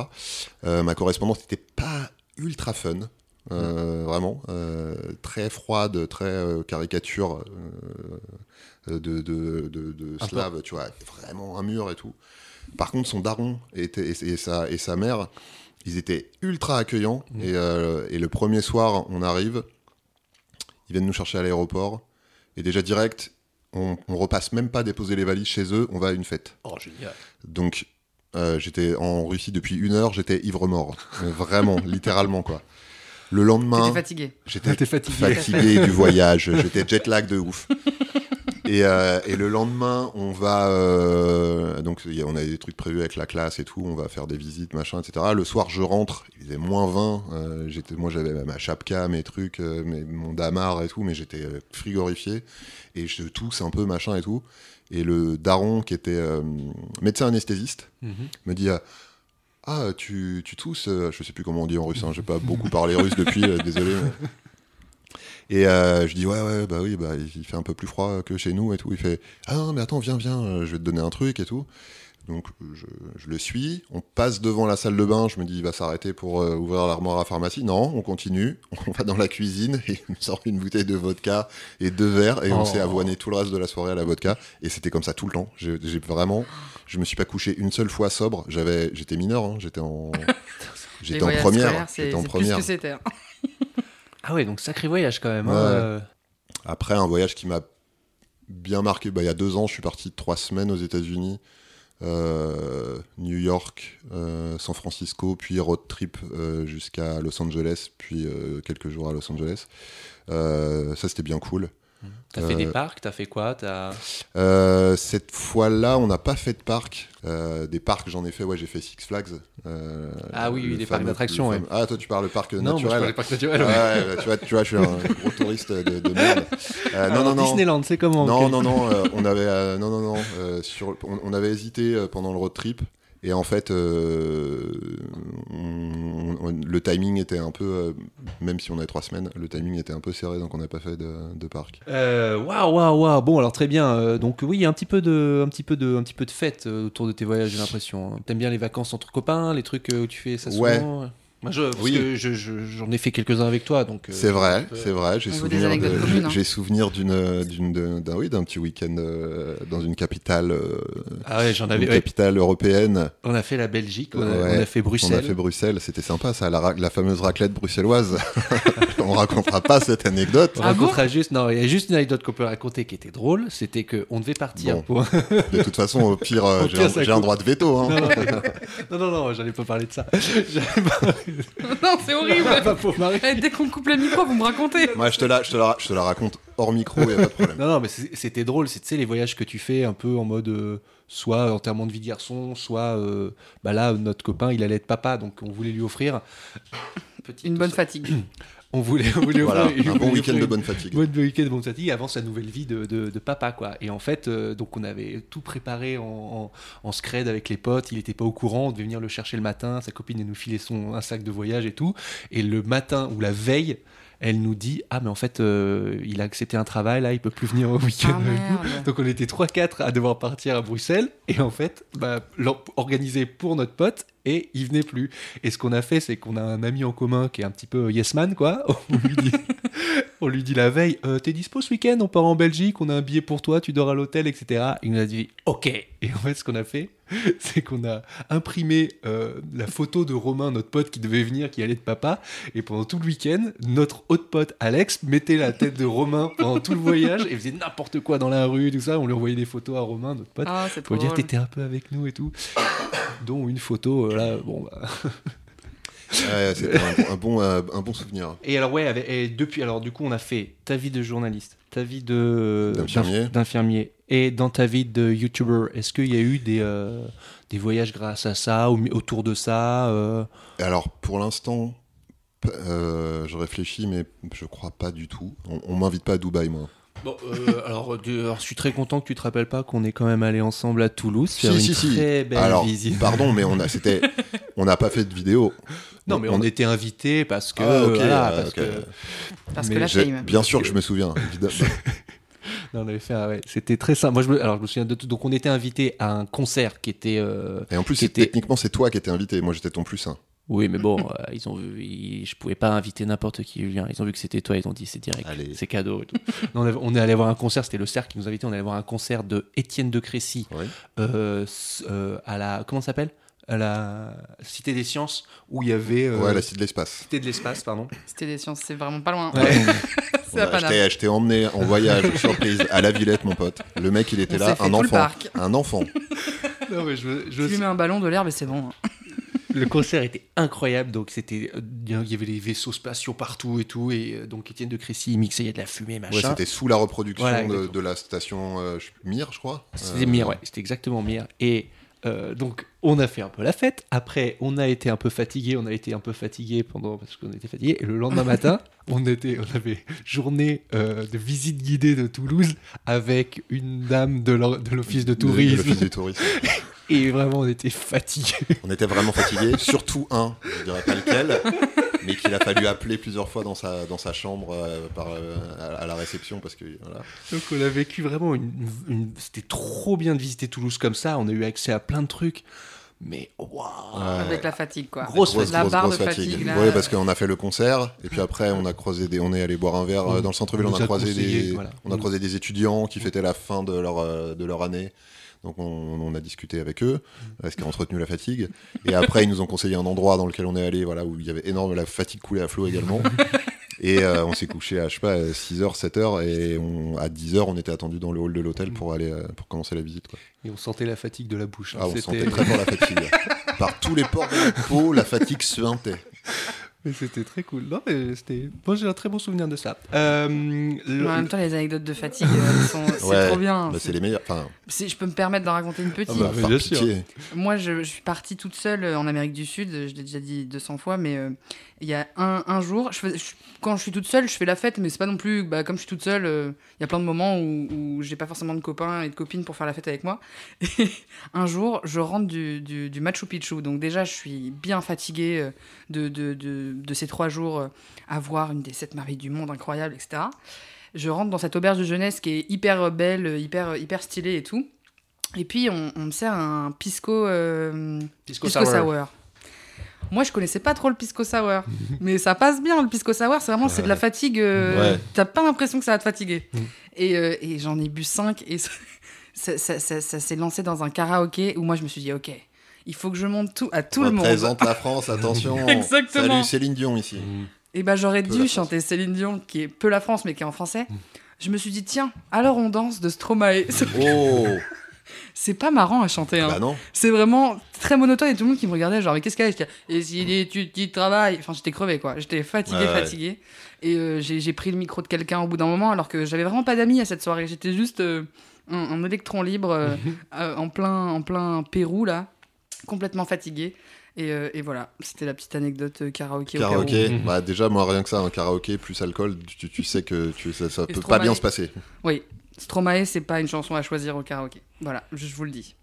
Euh, ma correspondante n'était pas ultra fun, Mm. vraiment. euh, très froide, très euh, caricature de, de, de, de Un peu. slave, tu vois. Vraiment un mur et tout. Par contre, son daron était, et, et sa, et sa mère, ils étaient ultra accueillants. Mm. Et, euh, et le premier soir, on arrive, ils viennent nous chercher à l'aéroport. Et déjà direct, on, on repasse même pas déposer les valises chez eux, on va à une fête. Oh, génial. Donc, euh, j'étais en Russie depuis une heure, j'étais ivre-mort. Euh, Vraiment, littéralement, quoi. Le lendemain, fatigué. j'étais fatigué. fatigué du voyage, j'étais jet lag de ouf. Et, euh, et le lendemain, on va. euh, donc, y a- on a des trucs prévus avec la classe et tout, on va faire des visites, machin, etc. Le soir, je rentre, il faisait moins 20. euh, j'étais, moi, j'avais ma chapka, mes trucs, mes- mon damar et tout, mais j'étais frigorifié. Et je tousse un peu, machin et tout. Et le daron, qui était euh, médecin anesthésiste, Mhm. me dit euh, Ah, tu, tu tousses euh, Je sais plus comment on dit en russe, hein, j'ai pas beaucoup parlé russe depuis, euh, désolé. Et euh, je dis Ouais, ouais, bah oui, bah, il fait un peu plus froid que chez nous et tout. Il fait Ah non, mais attends, viens, viens, je vais te donner un truc et tout. Donc je, je le suis, on passe devant la salle de bain, je me dis il va s'arrêter pour euh, ouvrir l'armoire à pharmacie. Non, on continue, on va dans la cuisine et il me sort une bouteille de vodka et deux verres et on Oh. s'est avoiné tout le reste de la soirée à la vodka et c'était comme ça tout le temps. J'ai j'ai vraiment, je me suis pas couché une seule fois sobre. J'avais, j'étais mineur, hein, j'étais en, j'étais en première, j'étais en c'est plus première. que c'était. hein. Ah ouais, donc sacré voyage quand même. hein, Ouais. euh. Après, un voyage qui m'a bien marqué, bah, il y a deux ans, je suis parti trois semaines aux États-Unis, euh, New York, euh, San Francisco, puis road trip euh, jusqu'à Los Angeles, puis euh, quelques jours à Los Angeles. Euh, ça, c'était bien cool. T'as fait des Euh, parcs, t'as fait quoi T'as- Euh, cette fois-là, on n'a pas fait de parc. Euh, des parcs, j'en ai fait. Ouais, j'ai fait Six Flags. Ah oui, oui, parcs le ouais. Ah, toi, tu parles parc Non, moi, je naturel. parlais parcs naturels. Ouais, ouais. ouais, tu, vois, tu vois, je suis un gros touriste de, de merde. Non, non, non. Disneyland, c'est comment Non, non, non, on avait, non, non, non, sur, on, on avait hésité pendant le road trip. Et en fait, euh, on- on- le timing était un peu, euh, même si on avait trois semaines, le timing était un peu serré, donc on n'a pas fait de, de parc. Euh, Waouh, waouh, waouh. Bon, alors très bien. Euh, donc oui, il y a un petit peu de, un petit peu de, un petit peu de fête autour de tes voyages, j'ai l'impression. T'aimes bien les vacances entre copains, les trucs où tu fais ça souvent Ouais. Moi, je, parce Oui. que je- je- j'en ai fait quelques-uns avec toi, donc. euh, C'est vrai, on peut- c'est vrai. J'ai On souvenir, anecdotes de- communes, j'ai- hein. j'ai souvenir d'une, d'une, d'un, oui, d'un petit week-end euh, dans une capitale, euh, Ah ouais, j'en une avais. ouais. capitale européenne. On a fait la Belgique, on a, Ouais. on a fait Bruxelles. On a fait Bruxelles, c'était sympa ça, la, fameuse raclette bruxelloise. on racontera pas cette anecdote. On Ah bon racontera juste, non, il y a juste une anecdote qu'on peut raconter qui était drôle, c'était qu'on devait partir Bon. pour. De toute façon, au pire, euh, Au j'ai, pire, un, droit de veto. Hein. non, non, non, non, non, j'allais pas parler de ça. Non, c'est horrible. pas pour Marie. Eh, Dès qu'on coupe le micro, vous me racontez. Moi, je te, la, je, te la, je te la raconte hors micro, y a pas de problème. Non, non, mais c'est- c'était drôle. C'est tu sais, les voyages que tu fais un peu en mode euh, soit enterrement de vie de garçon, soit euh, bah là, notre copain, il allait être papa, donc on voulait lui offrir. Petite- Une bonne fatigue. On voulait, on voulait Voilà, offrir- un on bon week-end de bonne fatigue. Bonne week-end, bonne fatigue avant sa nouvelle vie de, de, de papa, quoi. Et en fait, euh, donc on avait tout préparé en, en, en scred avec les potes. Il était pas au courant. On devait venir le chercher le matin. Sa copine elle nous filait son un sac de voyage et tout. Et le matin ou la veille, elle nous dit ah mais en fait euh, il a accepté un travail là, il peut plus venir au week-end Ah. Donc on était 3-4 à devoir partir à Bruxelles et en fait bah, organisé pour notre pote et il venait plus. Et ce qu'on a fait c'est qu'on a un ami en commun qui est un petit peu yes man quoi. On lui dit, on lui dit la veille Euh, t'es dispo ce week-end? On part en Belgique on a un billet pour toi tu dors à l'hôtel etc. Il nous a dit ok. Et en fait ce qu'on a fait c'est qu'on a imprimé euh, la photo de Romain notre pote qui devait venir qui allait de papa et pendant tout le week-end notre autre pote Alex mettait la tête de Romain pendant tout le voyage et faisait n'importe quoi dans la rue, tout ça. On lui envoyait des photos à Romain, notre pote, Ah, pour lui dire drôle. t'étais un peu avec nous et tout. Dont une photo, euh, là, bon. bah. Ouais, c'était un, bon- un bon, euh, un bon souvenir. Et alors, ouais, avec- et depuis, alors du coup, on a fait ta vie de journaliste, ta vie de D'infirmier. d'inf- d'infirmier, et dans ta vie de YouTuber, est-ce qu'il y a eu des, euh, des voyages grâce à ça, ou autour de ça euh, Et Alors, pour l'instant, euh, je réfléchis, mais je crois pas du tout. On, on m'invite pas à Dubaï, moi. Bon, euh, alors, je suis très content que tu te rappelles pas qu'on est quand même allé ensemble à Toulouse faire Si, une si, si. très belle Alors, visite. pardon, mais on a, c'était, on n'a pas fait de vidéo. Non, mais on, était invités parce que. Ah, voilà, ah, parce que- Parce mais que la shame. Bien sûr que je me souviens, évidemment. Non, on avait fait, ouais, c'était très simple. Moi, je me, alors, je me souviens de tout. Donc, on était invités à un concert qui était. euh, Et en plus, Qui c'est- était- techniquement, c'est toi qui étais invité. Moi, j'étais ton plus un. Oui, mais bon, euh, ils ont vu, ils- je pouvais pas inviter n'importe qui, Julien. Ils ont vu que c'était toi, ils ont dit c'est direct, c'est cadeau. Et tout. Non, on, avait- on est allé voir un concert, c'était le cercle qui nous invitait. On est allé voir un concert de Étienne de Crécy Oui. euh, euh, à la comment ça s'appelle? À la Cité des Sciences où il y avait euh, Ouais, la cité de l'espace. Cité de l'espace, pardon. C'était des sciences, c'est vraiment pas loin. Ouais. Paname. t'ai- je t'ai emmené en voyage surprise à la Villette, mon pote. Le mec, il était On là, un enfant. Un enfant. non, mais je, je- Tu lui mets un ballon de l'herbe et c'est bon. hein. Le concert était incroyable. Donc c'était, euh, il y avait les vaisseaux spatiaux partout et tout. Et euh, donc Étienne de Crécy il mixait, il y a de la fumée, Ouais, machin. c'était sous la reproduction Voilà, de, de la station euh, je- Mir, je crois. C'était Euh, Mir, ouais, c'était exactement Mir. Et euh, donc, on a fait un peu la fête. Après, on a été un peu fatigué. On a été un peu fatigué pendant parce qu'on était fatigué. Et le lendemain matin, on était, on avait journée euh, de visite guidée de Toulouse avec une dame de de l'office de de- de tourisme. l'office du tourisme. Et vraiment, on était fatigués. On était vraiment fatigués, surtout un, je dirais pas lequel, mais qu'il a fallu appeler plusieurs fois dans sa, dans sa chambre euh, par, euh, à, à la réception parce que voilà. Donc, on a vécu vraiment une, une- C'était trop bien de visiter Toulouse comme ça. On a eu accès à plein de trucs. Mais waouh! Ouais. Avec la fatigue, quoi. Grosse Grosse, la grosse, barre grosse de fatigue. Oui, parce qu'on a fait le concert et puis après on a croisé des, on est allé boire un verre euh, dans le centre-ville. on a a croisé des, voilà. on a croisé des étudiants qui fêtaient la fin de leur de leur année. Donc on, on a discuté avec eux, ce qui a entretenu la fatigue. Et après ils nous ont conseillé un endroit dans lequel on est allé, voilà, où il y avait énorme la fatigue coulait à flot également. Et euh, on s'est couché à je sais pas 6h, 7h et on, à 10h on était attendu dans le hall de l'hôtel pour aller euh, pour commencer la visite. Quoi. Et on sentait la fatigue de la bouche. hein. Ah, on sentait très fort la fatigue. Par tous les pores de la peau, la fatigue suintait. Mais c'était très cool. Non, mais c'était. Moi, j'ai un très bon souvenir de ça. Euh, le- En même temps, les anecdotes de fatigue, euh, sont- c'est Ouais, trop bien. bah, c'est les meilleurs. Enfin, Si je peux me permettre d'en raconter une petite. Ah bah, par bien sûr. pitié. Moi, je, je suis partie toute seule euh, en Amérique du Sud. Je l'ai déjà dit 200 fois, mais euh, il y a un, un jour, je fais- je- quand je suis toute seule, je fais la fête, mais c'est pas non plus. Bah, comme je suis toute seule, euh, il y a plein de moments où, où j'ai pas forcément de copains et de copines pour faire la fête avec moi. Et un jour, je rentre du, du, du Machu Picchu. Donc, déjà, je suis bien fatiguée de, de, de, de ces trois jours euh, à voir une des sept merveilles du monde incroyable, etc. Je rentre dans cette auberge de jeunesse qui est hyper belle, euh, hyper, hyper stylée et tout. Et puis, on, on me sert un pisco, euh, Pisco pisco sour. sour. Moi, je connaissais pas trop le pisco sour, mais ça passe bien le pisco sour. C'est vraiment c'est de la fatigue. euh, Ouais. T'as pas l'impression que ça va te fatiguer. Mm. Et, euh, et j'en ai bu 5 et ça, ça, ça- ça- ça s'est lancé dans un karaoké où moi je me suis dit ok, il faut que je monte tout à tout le monde. Représente la France, attention. Exactement. Salut Céline Dion ici. Mm. Et ben j'aurais dû chanter Céline Dion qui est peu la France mais qui est en français. Je me suis dit tiens, alors on danse de Stromae. Oh C'est pas marrant à chanter. Hein. Bah non. C'est vraiment très monotone et tout le monde qui me regardait genre mais qu'est-ce qu'elle a Et est tu qui travaille Enfin j'étais crevé quoi. J'étais fatigué Ouais, ouais. fatigué et euh, j'ai pris le micro de quelqu'un au bout d'un moment alors que j'avais vraiment pas d'amis à cette soirée. J'étais juste euh, un, un électron libre euh, euh, en plein en plein Pérou là, complètement fatigué. Et, euh, et voilà, c'était la petite anecdote euh, karaoké. au. Karaoké, bah déjà moi rien que ça, un karaoké plus alcool, tu, tu sais que tu, ça, ça peut Stromae. pas bien se passer. Oui, Stromae c'est pas une chanson à choisir au karaoké. Voilà, je je vous le dis.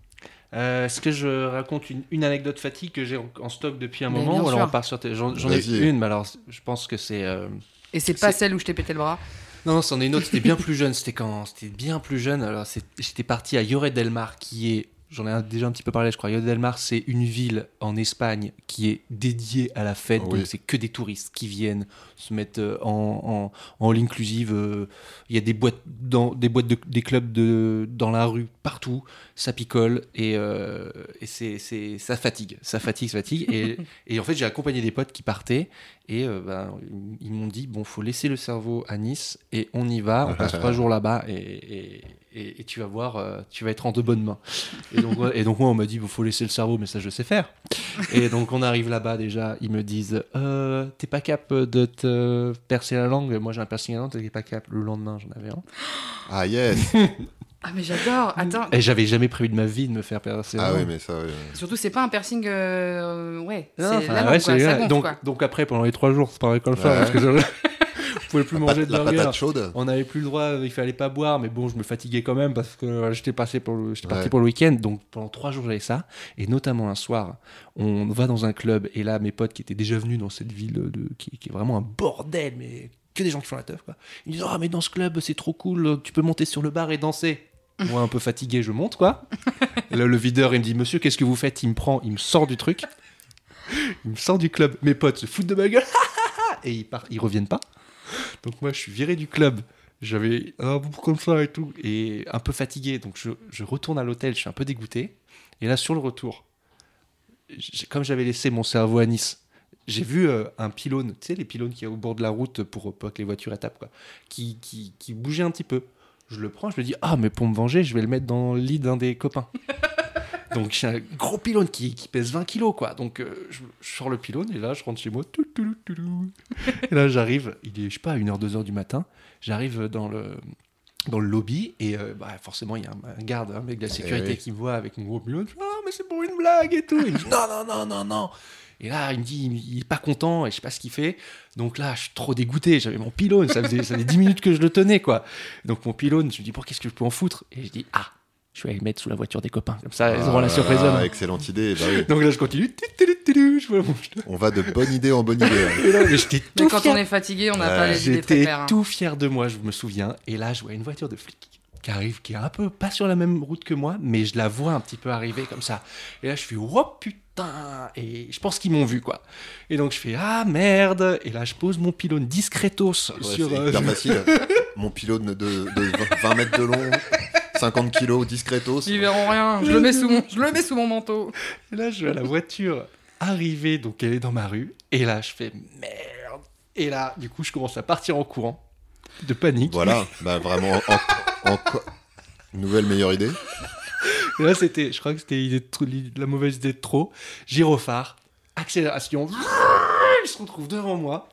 Euh, Est-ce que je raconte une, une anecdote fatigue que j'ai en, en stock depuis un Mais moment ou alors sûr. on part sur tes- J'en ai une, mais alors je pense que c'est. euh, Et c'est pas celle où je t'ai pété le bras? Non, non, c'en est une autre. C'était bien plus jeune. C'était quand C'était bien plus jeune. Alors c'est- j'étais parti à Lloret del Mar, qui est. J'en ai déjà un petit peu parlé, je crois. Lloret del Mar, c'est une ville en Espagne qui est dédiée à la fête. Oui. Donc c'est que des touristes qui viennent se mettre euh, en, en, en inclusive. euh, Il y a des boîtes, dans, des, boîtes de, des clubs de, dans la rue, partout. Ça picole et, euh, et c'est, c'est, ça fatigue. Ça fatigue, ça fatigue. Et, et en fait, j'ai accompagné des potes qui partaient et euh, ben, ils m'ont dit bon, faut laisser le cerveau à Nice et on y va. On passe trois jours là-bas et, et, et- et tu vas voir, euh, tu vas être en de bonnes mains. Et donc, ouais, et donc moi, on m'a dit bon, faut laisser le cerveau, mais ça, je sais faire. Et donc, on arrive là-bas déjà. Ils me disent euh, t'es pas cap de te percer la langue? Moi, j'ai un piercing à la langue, t'es pas cap. Le lendemain, j'en avais un. Ah yes Ah mais j'adore. Attends, Et j'avais jamais prévu de ma vie de me faire percer la Ah langue. oui mais ça... ouais. Surtout, c'est pas un piercing. euh, ouais, Non, c'est enfin, la langue, ouais, quoi, c'est- ça gonfle, donc, quoi. donc après, pendant les trois jours, c'est pareil comme le faire Ouais. parce que je... pouvais plus La, manger pat- de la burger. patate chaude On n'avait plus le droit, il fallait pas boire, mais bon, je me fatiguais quand même parce que euh, j'étais passé pour le- j'étais parti pour le week-end. Donc pendant trois jours, j'avais ça. Et notamment un soir, on va dans un club et là, mes potes qui étaient déjà venus dans cette ville de, qui, qui est vraiment un bordel, mais que des gens qui font la teuf, quoi. Ils disent Ah, mais dans ce club, c'est trop cool, tu peux monter sur le bar et danser. Moi, un peu fatigué, je monte, quoi. Et là, le videur, il me dit Monsieur, qu'est-ce que vous faites? Il me prend, il me sort du truc. Il me sort du club. Mes potes se foutent de ma gueule. et ils, partent, ils reviennent pas. Donc, moi, je suis viré du club. J'avais un bout comme ça et tout. Et un peu fatigué. Donc, je, je retourne à l'hôtel. Je suis un peu dégoûté. Et là, sur le retour, comme j'avais laissé mon cerveau à Nice, j'ai vu euh, un pylône, tu sais, les pylônes qui est au bord de la route pour, pour que les voitures elles tapent, quoi, qui, qui, qui bougeait un petit peu. Je le prends, je me dis, ah, mais pour me venger, je vais le mettre dans le lit d'un des copains. Donc j'ai un gros pylône qui, qui pèse 20 kilos, quoi. Donc euh, je, je sors le pylône et là, je rentre chez moi. Et là, j'arrive, il est, je sais pas, 1h, 2h du matin. J'arrive dans le, dans le lobby et euh, bah, forcément, il y a un, un garde, un mec de la sécurité oui. qui me voit avec mon gros pylône. Ah, mais c'est pour une blague et tout. Il me dit, non, non, non, non, non. Et là, il me dit, il, est pas content et je sais pas ce qu'il fait. Donc là, je suis trop dégoûté. J'avais mon pylône, ça faisait, ça faisait 10 minutes que je le tenais, quoi. Donc mon pylône, je me dis, pour qu'est-ce que je peux en foutre? Et je dis, ah, je vais aller le mettre sous la voiture des copains. Comme ça, ils auront la Ah, surprise. ah, excellente idée, bah oui. Donc là, je continue. On va de bonne idée en bonne idée. hein. Et là, mais j'étais Mais tout quand fier. on est fatigué, on n'a Ouais. pas les idées J'étais hein. tout fier de moi, je me souviens. Et là, je vois une voiture de flic qui arrive, qui est un peu pas sur la même route que moi, mais je la vois un petit peu arriver comme ça. Et là, je fais oh putain Et je pense qu'ils m'ont vu, quoi. Et donc, je fais ah merde Et là, je pose mon pylône discretos Ouais, sur. c'est euh, hyper facile. Mon pylône de, de 20 mètres de long, 50 kilos, discretos. Ils verront rien. Je le mets sous mon, je le mets sous mon manteau. Et là, je vois la voiture arriver, donc elle est dans ma rue. Et là, je fais merde. Et là, du coup, je commence à partir en courant, de panique. Voilà, bah vraiment, en- en- nouvelle meilleure idée? Et là, c'était, je crois que c'était la mauvaise idée de trop. Gyrophare, accélération, je se retrouvent devant moi.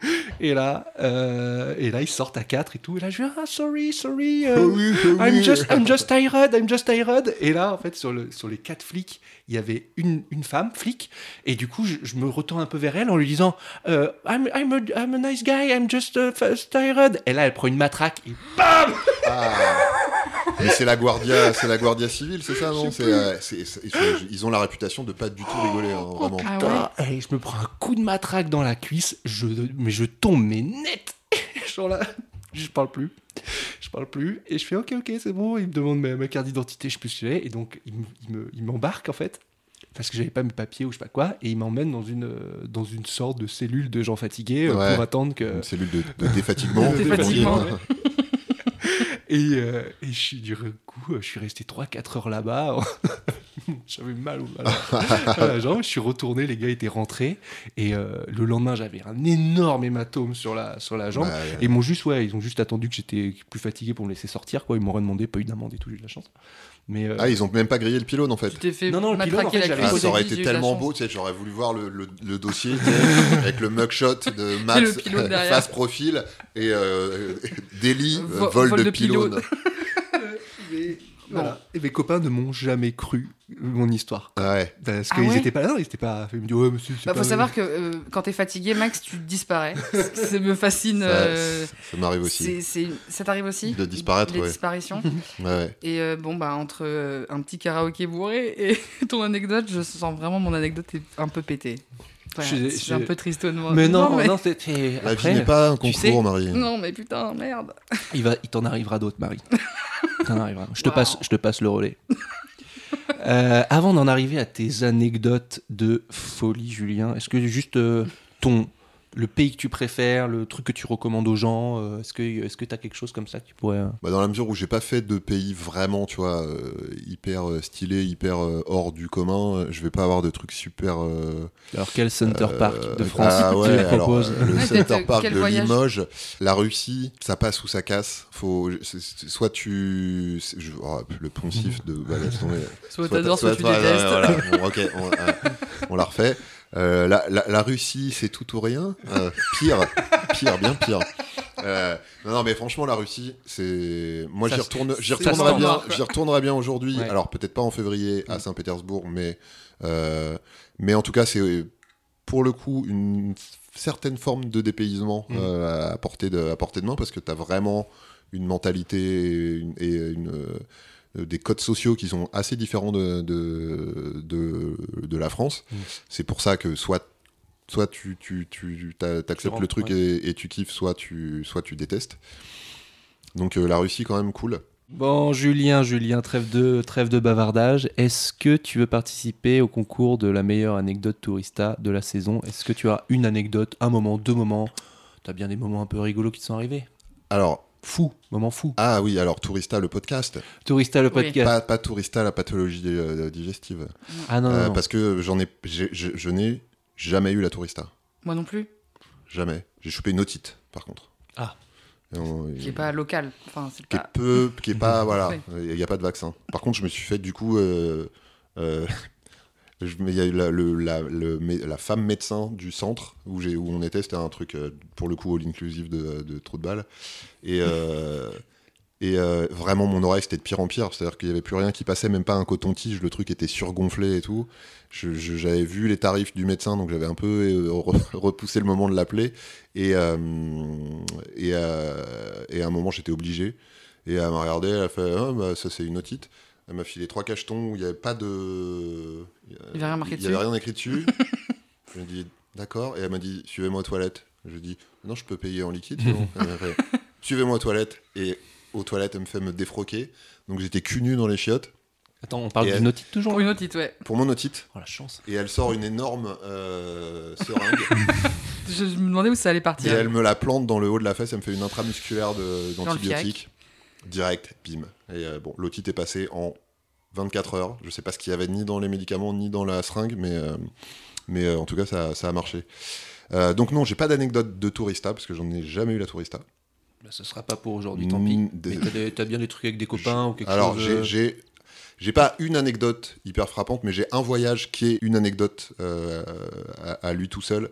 Et là, euh, et là, ils sortent à quatre et tout. Et là, je dis ah sorry, sorry, euh, Oh oui, oh I'm just, I'm just tired, I'm just tired. Et là, en fait, sur le, sur les quatre flics, il y avait une, une femme flic. Et du coup, je, je me retourne un peu vers elle en lui disant euh, I'm, I'm, a, I'm a nice guy, I'm just uh, tired. Et là, elle prend une matraque et bam Ah. Mais c'est la Guardia, c'est la Guardia civile, c'est ça, non C'est, euh, c'est- c'est- ils, ont la réputation de pas du tout rigoler, hein, vraiment. Ah ouais. Putain, et je me prends un coup de matraque dans la cuisse, je, mais je tombe, mais net Genre là, je parle plus. Je parle plus. Et je fais ok, ok, c'est bon. Il me demande ma, ma carte d'identité, je sais plus ce que j'ai. Et donc, il, me- il me- il m'embarque en fait. Parce que j'avais pas mes papiers ou je sais pas quoi. Et il m'emmène dans une, euh, dans une sorte de cellule de gens fatigués euh, Ouais. pour attendre que. Une cellule de, de défatiguement. De défatiguement. Et, euh, et je suis du coup, je suis resté 3-4 heures là-bas. j'avais mal, au- jambe. Je suis retourné, les gars étaient rentrés. Et euh, le lendemain, j'avais un énorme hématome sur la, sur la jambe. Ouais, ouais. Et ils m'ont juste, ouais, ils ont juste attendu que j'étais plus fatigué pour me laisser sortir. Quoi. Ils m'ont demandé, pas eu d'amende et tout, j'ai eu de la chance. Mais euh, Ah, ils ont même pas grillé le pylône en fait. Tu t'es fait Non, non, le pylône, en fait, Ah, ça aurait au été tellement beau, tu sais, j'aurais voulu voir le, le- le dossier avec le mugshot de Max derrière. face profil et euh, délit, euh, vol, vol de, de pylône. voilà. Et mes copains ne m'ont jamais cru mon histoire. Ah ouais. Parce Ah qu'ils ouais étaient pas là, ils étaient pas. Ils me disent, ouais, monsieur, c'est Bah, pas faut savoir que euh, quand t'es fatigué, Max, tu disparais. ça me fascine. Ça, euh, ça m'arrive aussi. c'est- c'est- ça t'arrive aussi? De disparaître, Les ouais. disparitions. Ouais, ouais. Et euh, bon, bah, entre euh, un petit karaoké bourré et ton anecdote, je sens vraiment mon anecdote est un peu pétée. Voilà, Je- c'est je- un peu tristonnement. Mais non, mais... non, c'était. La vie n'est pas un tu concours, sais- Marie. Non, mais putain, merde. Il, va, il t'en arrivera d'autres, Marie. Arrivera. Je te, Wow. passe, je te passe le relais. Euh, avant d'en arriver à tes anecdotes de folie, Julien, est-ce que juste euh, ton le pays que tu préfères, le truc que tu recommandes aux gens, euh, est-ce que est-ce que t'as quelque chose comme ça que tu pourrais euh, Bah, dans la mesure où j'ai pas fait de pays vraiment, tu vois, euh, hyper stylé, hyper euh, hors du commun, je vais pas avoir de trucs super. euh, Alors quel Center Park de France ah tu ouais, alors, proposes euh, le Ouais, Center Park de Limoges, la Russie, ça passe ou ça casse. Faut, soit tu, je- oh, le poncif de, bah, tomber. Soit t'adores, soit, tu détestes. ouais, voilà. Bon, ok, on, euh, on la refait. Euh, la, la- la Russie, c'est tout ou rien. Euh, pire, pire, bien pire. Euh, non, non, mais franchement, la Russie, c'est. Moi, j'y retourne, retournerai bien, j'y retournerai bien aujourd'hui. Ouais. Alors peut-être pas en février à. Saint-Pétersbourg, mais mais en tout cas, c'est pour le coup une certaine forme de dépaysement Mm. à portée de à portée de main parce que tu as vraiment une mentalité et, une- et une, des codes sociaux qui sont assez différents de, de, de, de la France. Mm. C'est pour ça que soit, soit tu, tu, tu rentres, le truc et, et tu kiffes, soit tu, soit tu détestes. Donc euh, la Russie, quand même, cool. Bon, Julien, Julien, trêve de, trêve de bavardage. Est-ce que tu veux participer au concours de la meilleure anecdote tourista de la saison? Est-ce que tu as une anecdote, un moment, deux moments? T'as bien des moments un peu rigolos qui te sont arrivés? Alors, Fou, moment fou. ah oui, alors Tourista, le podcast. Tourista, le Oui. podcast. Pas, pas Tourista, la pathologie euh, digestive. Ah non, non, Euh, non. Parce que j'en ai, j'ai- je, je n'ai jamais eu la Tourista. Moi non plus. Jamais. J'ai chopé une otite, par contre. Ah. On- Qui est pas local. Enfin, c'est qui est pas. peu, qui est pas, voilà, Oui. il n'y a pas de vaccin. Par contre, je me suis fait du coup, euh, euh, il y a eu la, femme médecin du centre où, on était, c'était un truc euh, pour le coup all inclusive de, de de balle. Et, euh, euh, vraiment, mon oreille c'était de pire en pire, c'est-à-dire qu'il n'y avait plus rien qui passait, même pas un coton-tige, le truc était surgonflé et tout. J'avais vu les tarifs du médecin, donc j'avais un peu re- repoussé le moment de l'appeler. Et à un moment, j'étais obligé. Et elle m'a regardé, elle a fait Ah, bah, ça c'est une otite. Elle m'a filé trois cachetons où il n'y avait pas de. Il y avait rien marqué Il y avait dessus. rien écrit dessus. je lui ai dit D'accord. Et elle m'a dit Suivez-moi aux toilettes. Je lui ai dit Non, je peux payer en liquide. Suivez-moi aux toilettes. Et aux toilettes, elle me fait me défroquer. Donc j'étais cul nu dans les chiottes. Attends, on parle Et d'une elle- otite toujours Pour une otite, ouais. Pour mon otite. Oh la chance. Et elle sort une énorme euh, seringue. Je, je me demandais où ça allait Et partir. elle me la plante dans le haut de la fesse, elle me fait une intramusculaire d'antibiotiques. Direct, bim. Et euh, bon, l'otite est passée en 24 heures. Je sais pas ce qu'il y avait ni dans les médicaments ni dans la seringue, mais, euh, mais euh, en tout cas, ça, ça a marché. Donc non, j'ai pas d'anecdote de tourista, parce que j'en ai jamais eu la tourista. Bah, ce sera pas pour aujourd'hui, tant pis. Mm, des- t'as, bien des trucs avec des copains ou quelque Alors, chose j'ai- euh, j'ai J'ai pas une anecdote hyper frappante, mais j'ai un voyage qui est une anecdote euh, à, à lui tout seul.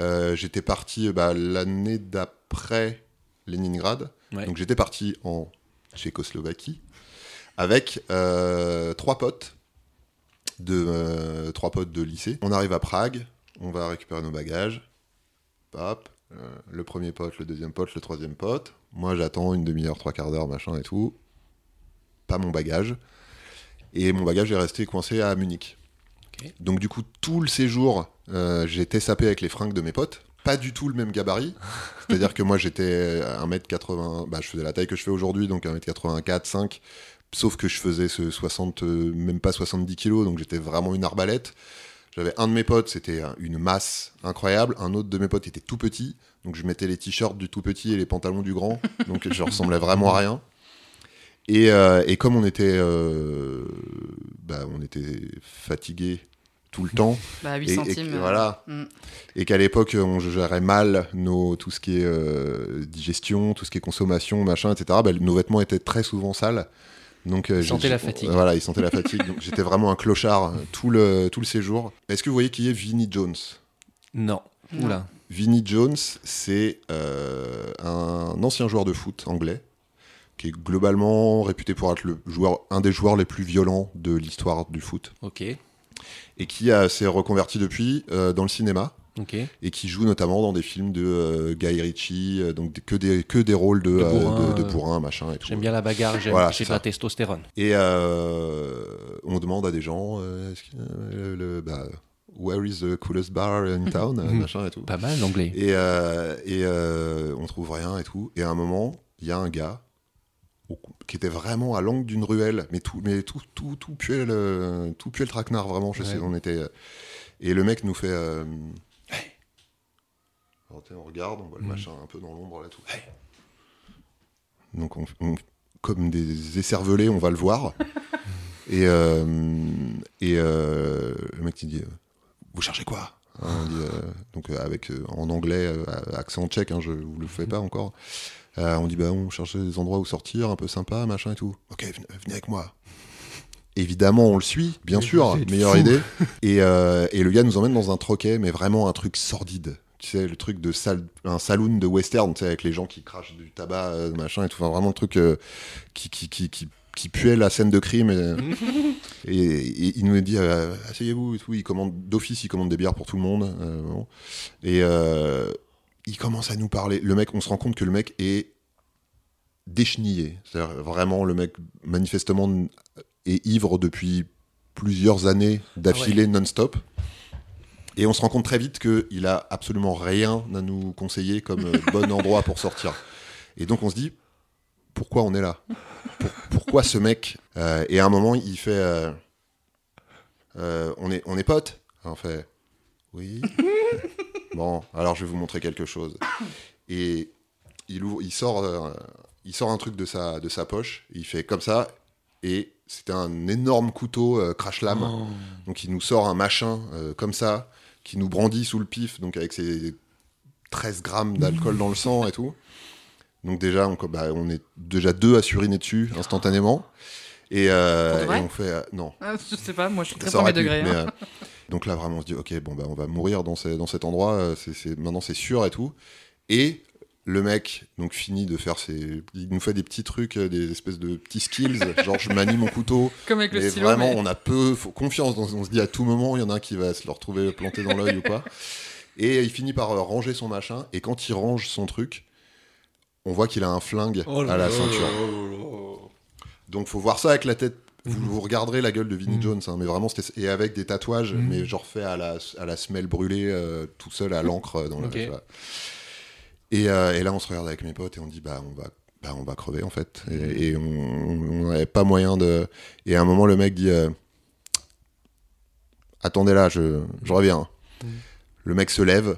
Euh, j'étais parti bah, l'année d'après Leningrad. Ouais. Donc j'étais parti en Tchécoslovaquie avec euh, trois potes de euh, trois potes de lycée. On arrive à Prague, on va récupérer nos bagages. Hop, euh, le premier pote, le deuxième pote, le troisième pote. Moi j'attends une demi-heure, trois quarts d'heure, machin et tout. Pas mon bagage. Et mon bagage est resté coincé à Munich. Donc du coup tout le séjour, euh, j'étais sapé avec les fringues de mes potes. Pas du tout le même gabarit. C'est-à-dire que moi j'étais 1m80, bah, je faisais la taille que je fais aujourd'hui, donc 1m84, 5. Sauf que je faisais ce 60, euh, même pas 70 kilos, donc j'étais vraiment une arbalète. J'avais un de mes potes, c'était un- une masse incroyable. Un autre de mes potes était tout petit, donc je mettais les t-shirts du tout petit et les pantalons du grand, donc je ressemblais vraiment à rien. Et, euh, et comme on était, euh, bah, on était fatigué tout le temps, Bah, 8 et, et centimes. que- euh, voilà, mm. et qu'à l'époque on gérait mal nos, tout ce qui est euh, digestion, tout ce qui est consommation, machin, etc. bah, nos vêtements étaient très souvent sales. Donc, euh, Ils sentaient la fatigue. Voilà, ils sentaient la fatigue. donc j'étais vraiment un clochard tout le, tout le séjour. Est-ce que vous voyez qui est Vinnie Jones? Non. Non. Oula. Vinnie Jones, c'est euh, un ancien joueur de foot anglais qui est globalement réputé pour être le joueur, un des joueurs les plus violents de l'histoire du foot Ok. Et qui s'est reconverti depuis euh, dans le cinéma et qui joue notamment dans des films de euh, Guy Ritchie, euh, donc que des, que des rôles de, De euh, bourrin, de, de euh, bourrin, machin et tout. J'aime bien la bagarre, j'aime Voilà, de la testostérone. Et euh, on demande à des gens, euh, que, euh, le, bah, where is the coolest bar in town, euh, machin et tout. Pas mal l'anglais. Et, euh, et euh, on trouve rien et tout. Et à un moment, il y a un gars au- qui était vraiment à l'angle d'une ruelle, mais tout, mais tout, tout, tout puait le, tout puait le traquenard, vraiment. Je sais, Ouais. on était. euh, Et le mec nous fait. euh, Alors, sais, on regarde, on voit le Mhm. machin un peu dans l'ombre là tout. Donc on, on- comme des écervelés, on va le voir. et euh, et euh, le mec il dit euh, Vous cherchez quoi? Hein, on dit, euh, donc euh, avec euh, en anglais euh, accent tchèque, hein, je vous le fais pas encore. Euh, on dit bah on cherche des endroits où sortir, un peu sympa, machin et tout. Ok, venez, avec moi. Évidemment, on le suit, bien Mais sûr, meilleure idée. Et, euh, et le gars nous emmène dans un troquet, mais vraiment un truc sordide. Tu sais, le truc de sal- un saloon de western, tu sais, avec les gens qui crachent du tabac, euh, machin et tout. Enfin, vraiment le truc qui, qui, qui, qui, qui puait la scène de crime. Et, et- et il nous dit euh, asseyez-vous et tout. Il commande d'office, il commande des bières pour tout le monde. euh, bon. Et euh, il commence à nous parler. Le mec, on se rend compte que le mec est déchenillé. C'est-à-dire vraiment le mec manifestement est ivre depuis plusieurs années d'affilée non-stop. Et on se rend compte très vite qu'il a absolument rien à nous conseiller comme euh, bon endroit pour sortir. Et donc on se dit pourquoi on est là? Pour- Pourquoi ce mec Euh, Et à un moment il fait euh, euh, on est on est potes? On fait oui. bon, alors je vais vous montrer quelque chose. Et il ouvre, il sort, euh, il sort un truc de sa de sa poche. Il fait comme ça et c'était un énorme couteau euh, crash lame. Oh. Donc il nous sort un machin euh, comme ça, qui nous brandit sous le pif, donc avec ses 13 grammes d'alcool dans le sang et tout. Donc déjà, on, bah, on est déjà deux à suriner dessus instantanément. Et, on fait... non, Ah, je sais pas, moi je suis très premier degré. mais, hein. donc là, vraiment, on se dit, ok, bon, bah, on va mourir dans, ces- dans cet endroit. euh, c'est c'est- maintenant, c'est sûr et tout. Et le mec, donc, finit de faire ses. Il nous fait des petits trucs, euh, des espèces de petits skills. genre, je manie mon couteau. Comme avec le mais stylo. vraiment, mais- on a peu faut confiance. Dans, on se dit à tout moment, il y en a un qui va se le retrouver planté dans l'œil ou quoi. Et il finit par euh, ranger son machin. Et quand il range son truc, on voit qu'il a un flingue Oh à la ceinture. Donc faut voir ça avec la tête. Vous, vous regarderez la gueule de Vinnie Mhm. Jones, hein, mais vraiment c'était et avec des tatouages, Mhm. mais genre fait à la à la semelle brûlée, euh, tout seul à l'encre euh, dans. Et, euh, et là on se regarde avec mes potes et on dit bah on va bah, on va crever en fait et, et on n'avait pas moyen de. Et à un moment le mec dit euh, attendez là je je reviens. Mhm. Le mec se lève,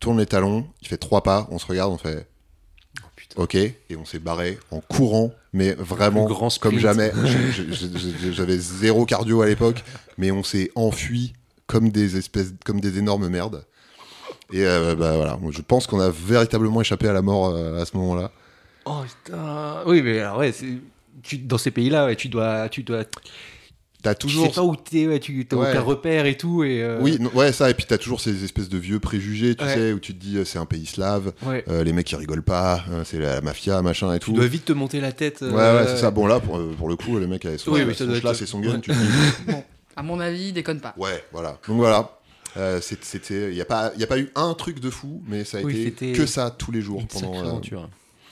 tourne les talons, il fait trois pas, on se regarde, on fait. Ok, et on s'est barré en courant, mais vraiment grand comme jamais. J'avais zéro cardio à l'époque, mais on s'est enfui comme des espèces, comme des énormes merdes. Et euh, bah voilà, je pense qu'on a véritablement échappé à la mort euh, à ce moment-là. Oh putain. Oui, mais alors ouais, tu, dans ces pays-là, ouais, tu dois, tu dois, T'as tu toujours. sais pas où t'es, ouais, tu t'as Ouais. aucun repère et tout, et euh, Oui, non, ouais, ça, et puis t'as toujours ces espèces de vieux préjugés, tu Ouais. sais, où tu te dis euh, c'est un pays slave, ouais. euh, les mecs ils rigolent pas, euh, c'est la, mafia, machin et tu tout. dois vite te monter la tête. Ouais, euh, ouais, c'est ça. Bon, là, pour, pour le coup, le mec avait son, Oui, son schlass et son gun, Ouais. tu te dis, Bon, à mon avis, il déconne pas. ouais, voilà. Donc voilà. Euh, c'est- c'était, il y a pas, il y a pas eu un truc de fou, mais ça a Oui, été c'était que ça tous les jours pendant euh.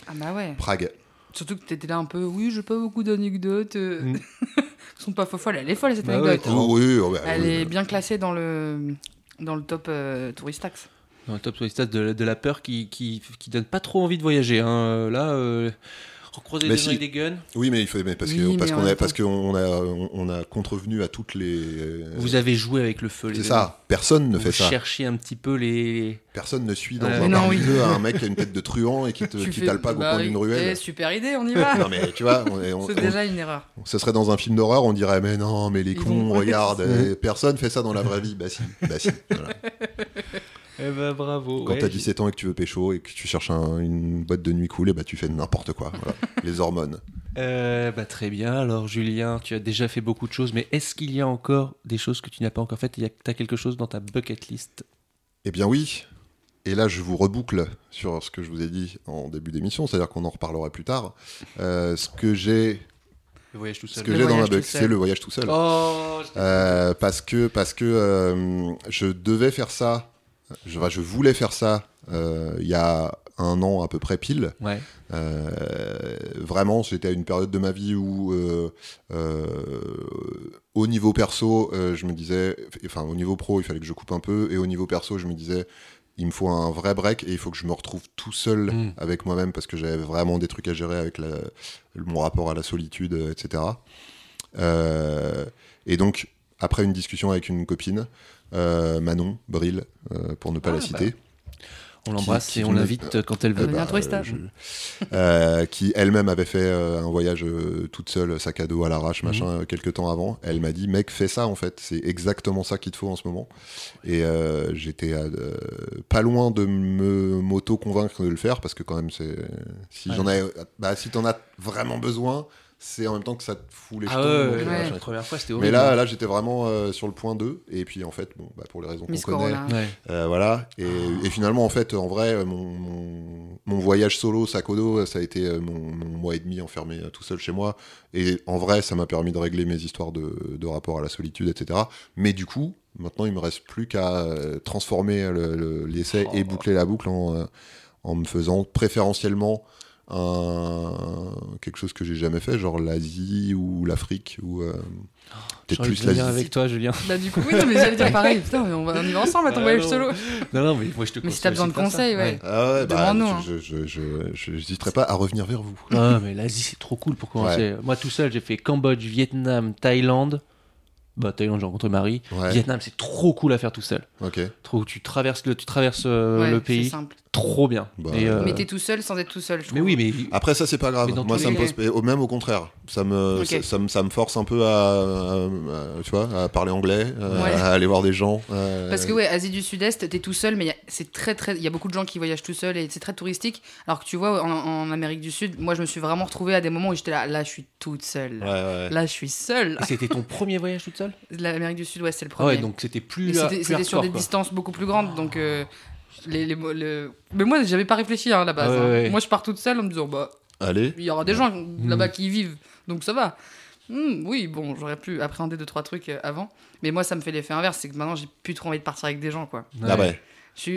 Ah bah ouais. Prague. Surtout que t'étais là un peu, oui, j'ai pas beaucoup d'anecdotes. euh. Mm. Ils sont pas faux folles, elle est folle cette Bah anecdote. ouais, Oh, oui, oh, bah, Elle oui, est bah. bien classée dans le, dans le top euh, Touristax. Dans le top stats de, de la peur qui, qui, qui donne pas trop envie de voyager. Hein. Là, euh, recroiser Mais des gens si. avec des guns? Oui, mais il faut, mais parce que Oui, parce mais qu'on a parce temps- qu'on a on, on a contrevenu à toutes les. euh, Vous avez joué avec le feu, les C'est ça. Personne ne Vous fait ça. cherchez un petit peu les. Personne ne suit dans Ouais. un non, bar oui. milieu un mec qui a une tête de truand et qui te Tu qui fais- t'alpague au bah coin oui. d'une Eh, ruelle. super idée, on y va. Non mais tu vois, on, est- on- C'est on- déjà une erreur. ce serait dans un film d'horreur, on dirait mais non, mais les Ils cons, regarde, eh, personne fait ça dans la vraie vie. Bah si, bah si. voilà. Eh ben bravo. Quand Ouais, t'as j'ai- 17 ans et que tu veux pécho et que tu cherches un- une boîte de nuit cool, et bah tu fais n'importe quoi. voilà. Les hormones. Euh, bah, très bien. Alors, Julien, tu as déjà fait beaucoup de choses, mais est-ce qu'il y a encore des choses que tu n'as pas encore faites? Tu as quelque chose dans ta bucket list? Eh bien oui. Et là, je vous reboucle sur ce que je vous ai dit en début d'émission, c'est-à-dire qu'on en reparlera plus tard. Euh, ce que j'ai, Le voyage tout ce seul. que Le j'ai dans ma bucket, c'est le voyage tout seul. Oh Euh, parce que parce que euh, je devais faire ça, je, voulais faire ça euh, il y a un an à peu près pile. Ouais. Euh, vraiment, j'étais à une période de ma vie où, euh, au niveau perso, je me disais, enfin au niveau pro, il fallait que je coupe un peu, et au niveau perso, je me disais, il me faut un vrai break et il faut que je me retrouve tout seul Mm. avec moi-même parce que j'avais vraiment des trucs à gérer avec la- mon rapport à la solitude, etc. Et donc, après une discussion avec une copine, Manon Bril, euh, pour ne pas Ah, la bah. citer, On l'embrasse et on me- l'invite quand elle euh, veut. Devenir bah, je- euh, qui elle-même avait fait euh, un voyage euh, toute seule, sac à dos à l'arrache, Mhm. machin, euh, quelques temps avant. Elle m'a dit, mec, fais ça en fait, c'est exactement ça qu'il te faut en ce moment. Et euh, j'étais euh, pas loin de me m'auto-convaincre de le faire parce que quand même, c'est si Ouais. j'en ai, bah si t'en as vraiment besoin, c'est en même temps que ça te fout les Ah jetons. ouais, euh, la première fois c'était Mais horrible. là, là, j'étais vraiment euh, sur le point 2 et puis en fait, bon, bah, pour les raisons qu'on connaît. Ouais. euh, voilà. Et, et finalement, en fait, en vrai, mon, mon, mon voyage solo, sac au dos, ça a été mon, mon mois et demi enfermé tout seul chez moi. Et en vrai, ça m'a permis de régler mes histoires de, de rapport à la solitude, etc. Mais du coup, maintenant, il me reste plus qu'à transformer le- le- l'essai et Oh. boucler la boucle en, en me faisant préférentiellement un, quelque chose que j'ai jamais fait, genre l'Asie ou l'Afrique ou euh, J'ai peut-être plus l'Asie. avec toi, Julien. Bah, du coup, oui, non, mais j'allais dire pareil. Putain, mais on, va, on y va ensemble à ton Ah, voyage solo. Non, non, mais moi je te Mais si t'as besoin de ça. conseils, ouais. Ah ouais, bah, Demande-nous, hein. je, je, je, je- j'hésiterai pas à revenir vers vous. Ah, mais l'Asie, c'est trop cool pour commencer. Moi, tout seul, j'ai fait Cambodge, Vietnam, Thaïlande. Bah, Thaïlande, j'ai rencontré Marie. Ouais. Vietnam, c'est trop cool à faire tout seul. Ok. Trop, tu traverses le, tu traverses euh, Ouais, le c'est pays. simple. Trop bien. Bah, Et, euh, Mais t'es tout seul sans être tout seul, je mais trouve. oui, mais Après ça c'est pas grave. Moi ça les me pose au- même au contraire. Ça me ça, ça me ça me force un peu à, à- à- tu vois à parler anglais, Ouais. à aller voir des gens. euh, Parce que ouais, Asie du Sud-Est, t'es tout seul, mais il y a- c'est très très, il y a beaucoup de gens qui voyagent tout seuls et c'est très touristique. Alors que tu vois, en, en Amérique du Sud, moi je me suis vraiment retrouvée à des moments où j'étais là, là je suis toute seule. Ouais, ouais. Là je suis seule. C'était ton premier voyage toute seule? L'Amérique du Sud, ouais, c'est le Ah premier. ouais, donc c'était plus. c'était sur des quoi. distances beaucoup plus grandes, donc euh, les, les, Mais moi j'avais pas réfléchi hein, à la base. Ouais, hein. ouais. Moi je pars toute seule en me disant bah Allez. il y aura des gens Hmm. là-bas qui y vivent, donc ça va. Hmm, oui, bon, j'aurais pu appréhender deux trois trucs euh, avant, mais moi ça me fait l'effet inverse, c'est que maintenant j'ai plus trop envie de partir avec des gens quoi. Ah ouais.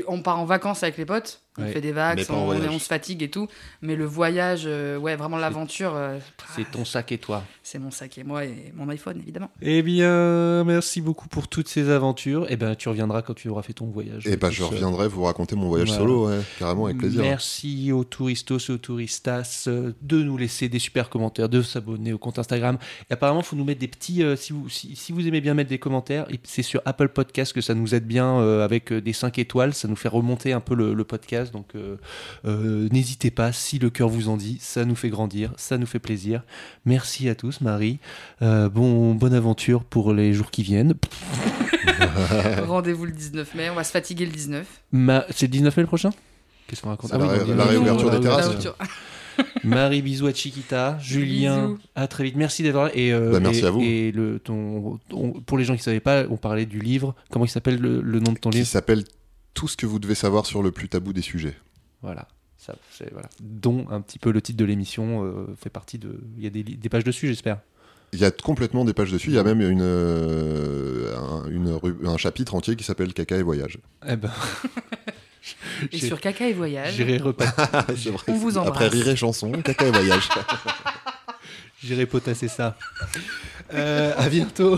On part en vacances avec les potes, on Ouais. fait des vagues, on, se fatigue et tout, mais le voyage, euh, ouais, vraiment l'aventure, euh, C'est ton sac et toi. c'est mon sac et moi et mon iPhone évidemment. Eh bien, merci beaucoup pour toutes ces aventures. Eh ben, tu reviendras quand tu auras fait ton voyage. Bah tout je reviendrai vous raconter mon voyage Voilà. solo, ouais, carrément avec plaisir. Merci aux touristos et aux touristas euh, de nous laisser des super commentaires, de s'abonner au compte Instagram. Et apparemment, il faut nous mettre des petits. euh, si, vous, si, si vous aimez bien mettre des commentaires, c'est sur Apple Podcast que ça nous aide bien euh, avec des 5 étoiles. Ça nous fait remonter un peu le, le podcast. Donc, euh, euh, n'hésitez pas, si le cœur vous en dit, ça nous fait grandir, ça nous fait plaisir. Merci à tous, Marie. Euh, bon, bonne aventure pour les jours qui viennent. Rendez-vous le 19 mai, on va se fatiguer le 19. Ma- C'est le 19 mai le prochain? Qu'est-ce qu'on raconte? C'est la oui, ré- la réouverture des terrasses. Marie, bisous à Chiquita. Julien, Bisous. à très vite. Merci d'être là. Et, euh, Bah, merci et- à vous. Et le, ton, ton- pour les gens qui ne savaient pas, on parlait du livre. Comment il s'appelle le, le nom de ton Qui livre? s'appelle Tout ce que vous devez savoir sur le plus tabou des sujets. Voilà. Ça, c'est- voilà. Dont un petit peu le titre de l'émission euh, fait partie de. Il y a des, pages dessus, j'espère. Il y a complètement des pages dessus. Il y a même une, euh, un, une ru- un chapitre entier qui s'appelle Caca et voyage. Eh ben, Et sur Caca et Voyage, j'irai on vous embrasse. Après rire et chanson, Caca et voyage. j'irai potasser ça. Euh, à bientôt.